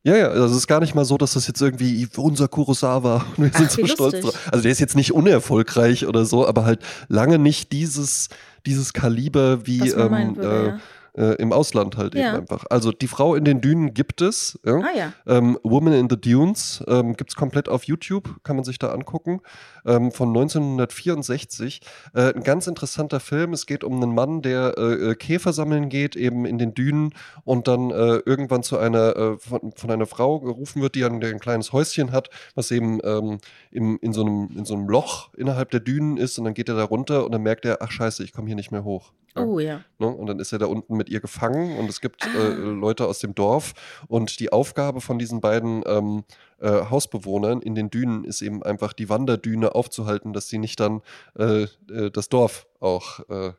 Ja, ja, also es ist gar nicht mal so, dass das jetzt irgendwie unser Kurosawa und wir sind Ach, so stolz lustig. drauf. Also der ist jetzt nicht unerfolgreich oder so, aber halt lange nicht dieses, dieses Kaliber wie ähm, würde, äh, ja. Äh, im Ausland halt Ja. eben einfach. Also die Frau in den Dünen gibt es. Ja? Ah ja. Ähm, Woman in the Dunes ähm, gibt es komplett auf YouTube, kann man sich da angucken, ähm, von 1964. Äh, ein ganz interessanter Film. Es geht um einen Mann, der äh, äh, Käfer sammeln geht, eben in den Dünen und dann äh, irgendwann zu einer, äh, von, von einer Frau gerufen wird, die ein, ein kleines Häuschen hat, was eben ähm, im, in, so einem, in so einem Loch innerhalb der Dünen ist und dann geht er da runter und dann merkt er, ach scheiße, ich komme hier nicht mehr hoch. Oh ja. Ne? Und dann ist er da unten mit ihr gefangen und es gibt Ah. äh, Leute aus dem Dorf. Und die Aufgabe von diesen beiden ähm, äh, Hausbewohnern in den Dünen ist eben einfach die Wanderdüne aufzuhalten, dass sie nicht dann äh, äh, das Dorf auch äh,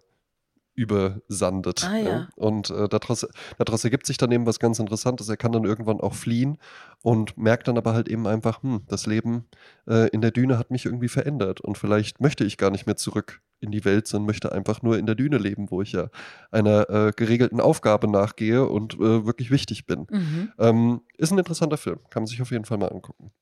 übersandet. Ah, ja. Und äh, daraus, daraus ergibt sich dann eben was ganz Interessantes. Er kann dann irgendwann auch fliehen und merkt dann aber halt eben einfach, hm, das Leben äh, in der Düne hat mich irgendwie verändert und vielleicht möchte ich gar nicht mehr zurück in die Welt, sondern möchte einfach nur in der Düne leben, wo ich ja einer äh, geregelten Aufgabe nachgehe und äh, wirklich wichtig bin. Mhm. Ähm, ist ein interessanter Film, kann man sich auf jeden Fall mal angucken.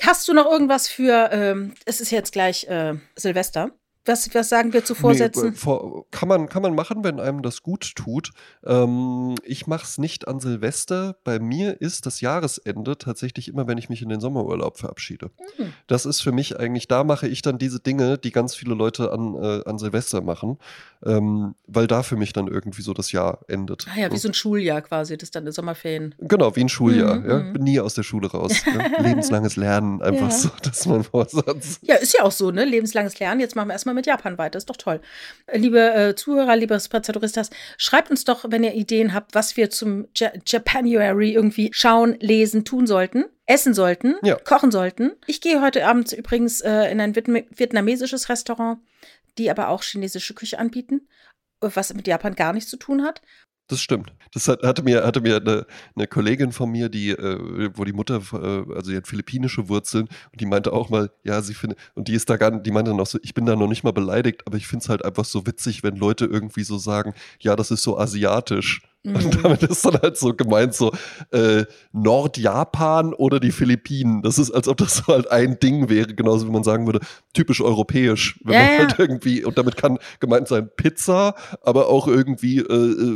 Hast du noch irgendwas für, ähm, es ist jetzt gleich äh, Silvester. Was, was sagen wir zu Vorsätzen? Nee, äh, kann, man, kann man machen, wenn einem das gut tut. Ähm, ich mache es nicht an Silvester. Bei mir ist das Jahresende tatsächlich immer, wenn ich mich in den Sommerurlaub verabschiede. Hm. Das ist für mich eigentlich, da mache ich dann diese Dinge, die ganz viele Leute an, äh, an Silvester machen, ähm, weil da für mich dann irgendwie so das Jahr endet. Ah ja, wie so ein Schuljahr quasi, das dann in Sommerferien. Genau, wie ein Schuljahr. Mhm, ja. mhm. Bin nie aus der Schule raus. Ne? Lebenslanges Lernen, einfach Ja. so, das ist mein Vorsatz. Ja, ist ja auch so, ne? Lebenslanges Lernen. Jetzt machen wir erstmal mit Japan weiter. Ist doch toll. Liebe äh, Zuhörer, liebe Spazzadoristas, schreibt uns doch, wenn ihr Ideen habt, was wir zum ja Japanuary irgendwie schauen, lesen, tun sollten. Essen sollten, Ja. kochen sollten. Ich gehe heute Abend übrigens äh, in ein Vietnam vietnamesisches Restaurant, die aber auch chinesische Küche anbieten, was mit Japan gar nichts zu tun hat. Das stimmt. Das hat, hatte mir, hatte mir eine, eine Kollegin von mir, die, äh, wo die Mutter, äh, also die hat philippinische Wurzeln und die meinte auch mal, ja, sie findet, und die ist da gar die meinte dann auch so, ich bin da noch nicht mal beleidigt, aber ich finde es halt einfach so witzig, wenn Leute irgendwie so sagen, ja, das ist so asiatisch. Mhm. Und damit ist dann halt so gemeint, so äh, Nordjapan oder die Philippinen. Das ist, als ob das so halt ein Ding wäre, genauso wie man sagen würde, typisch europäisch. Wenn Ja, man ja. halt irgendwie, und damit kann gemeint sein Pizza, aber auch irgendwie äh,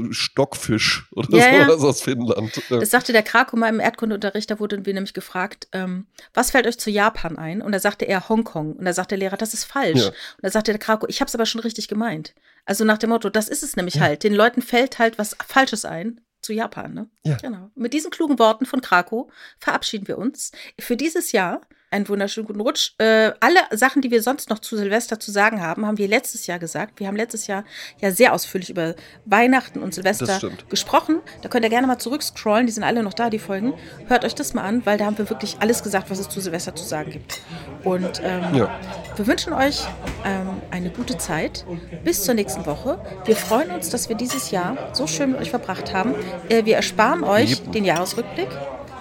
äh, Stockfisch oder Ja, sowas aus Finnland. Das sagte der Krako mal im Erdkundeunterricht, da wurden wir nämlich gefragt, ähm, was fällt euch zu Japan ein? Und da sagte er Hongkong. Und da sagte der Lehrer, das ist falsch. Und da sagte der Krako, ich habe es aber schon richtig gemeint. Also nach dem Motto, das ist es nämlich halt. Den Leuten fällt halt was Falsches ein zu Japan. Ne? Ja. Genau. Mit diesen klugen Worten von Krako verabschieden wir uns für dieses Jahr. Einen wunderschönen guten Rutsch. Äh, alle Sachen, die wir sonst noch zu Silvester zu sagen haben, haben wir letztes Jahr gesagt. Wir haben letztes Jahr ja sehr ausführlich über Weihnachten und Silvester gesprochen. Da könnt ihr gerne mal zurückscrollen. Die sind alle noch da, die Folgen. Hört euch das mal an, weil da haben wir wirklich alles gesagt, was es zu Silvester zu sagen gibt. Und ähm, Ja. wir wünschen euch ähm, eine gute Zeit. Bis zur nächsten Woche. Wir freuen uns, dass wir dieses Jahr so schön mit euch verbracht haben. Äh, wir ersparen euch Yep. den Jahresrückblick.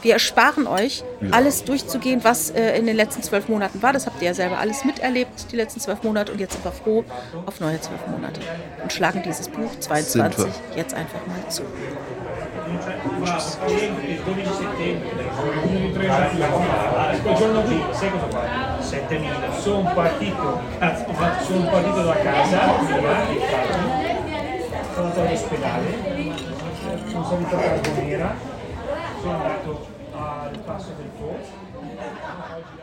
Wir ersparen euch, Ja. alles durchzugehen, was äh, in den letzten zwölf Monaten war. Das habt ihr ja selber alles miterlebt, die letzten zwölf Monate. Und jetzt sind wir froh auf neue zwölf Monate. Und schlagen dieses Buch 22 Sind jetzt einfach mal zu. il 12 settembre quel giorno qui sai cosa fa? 7000 sono partito sono partito da casa sono andato all'ospedale sono salito a Carbonera sono andato uh, the class of in.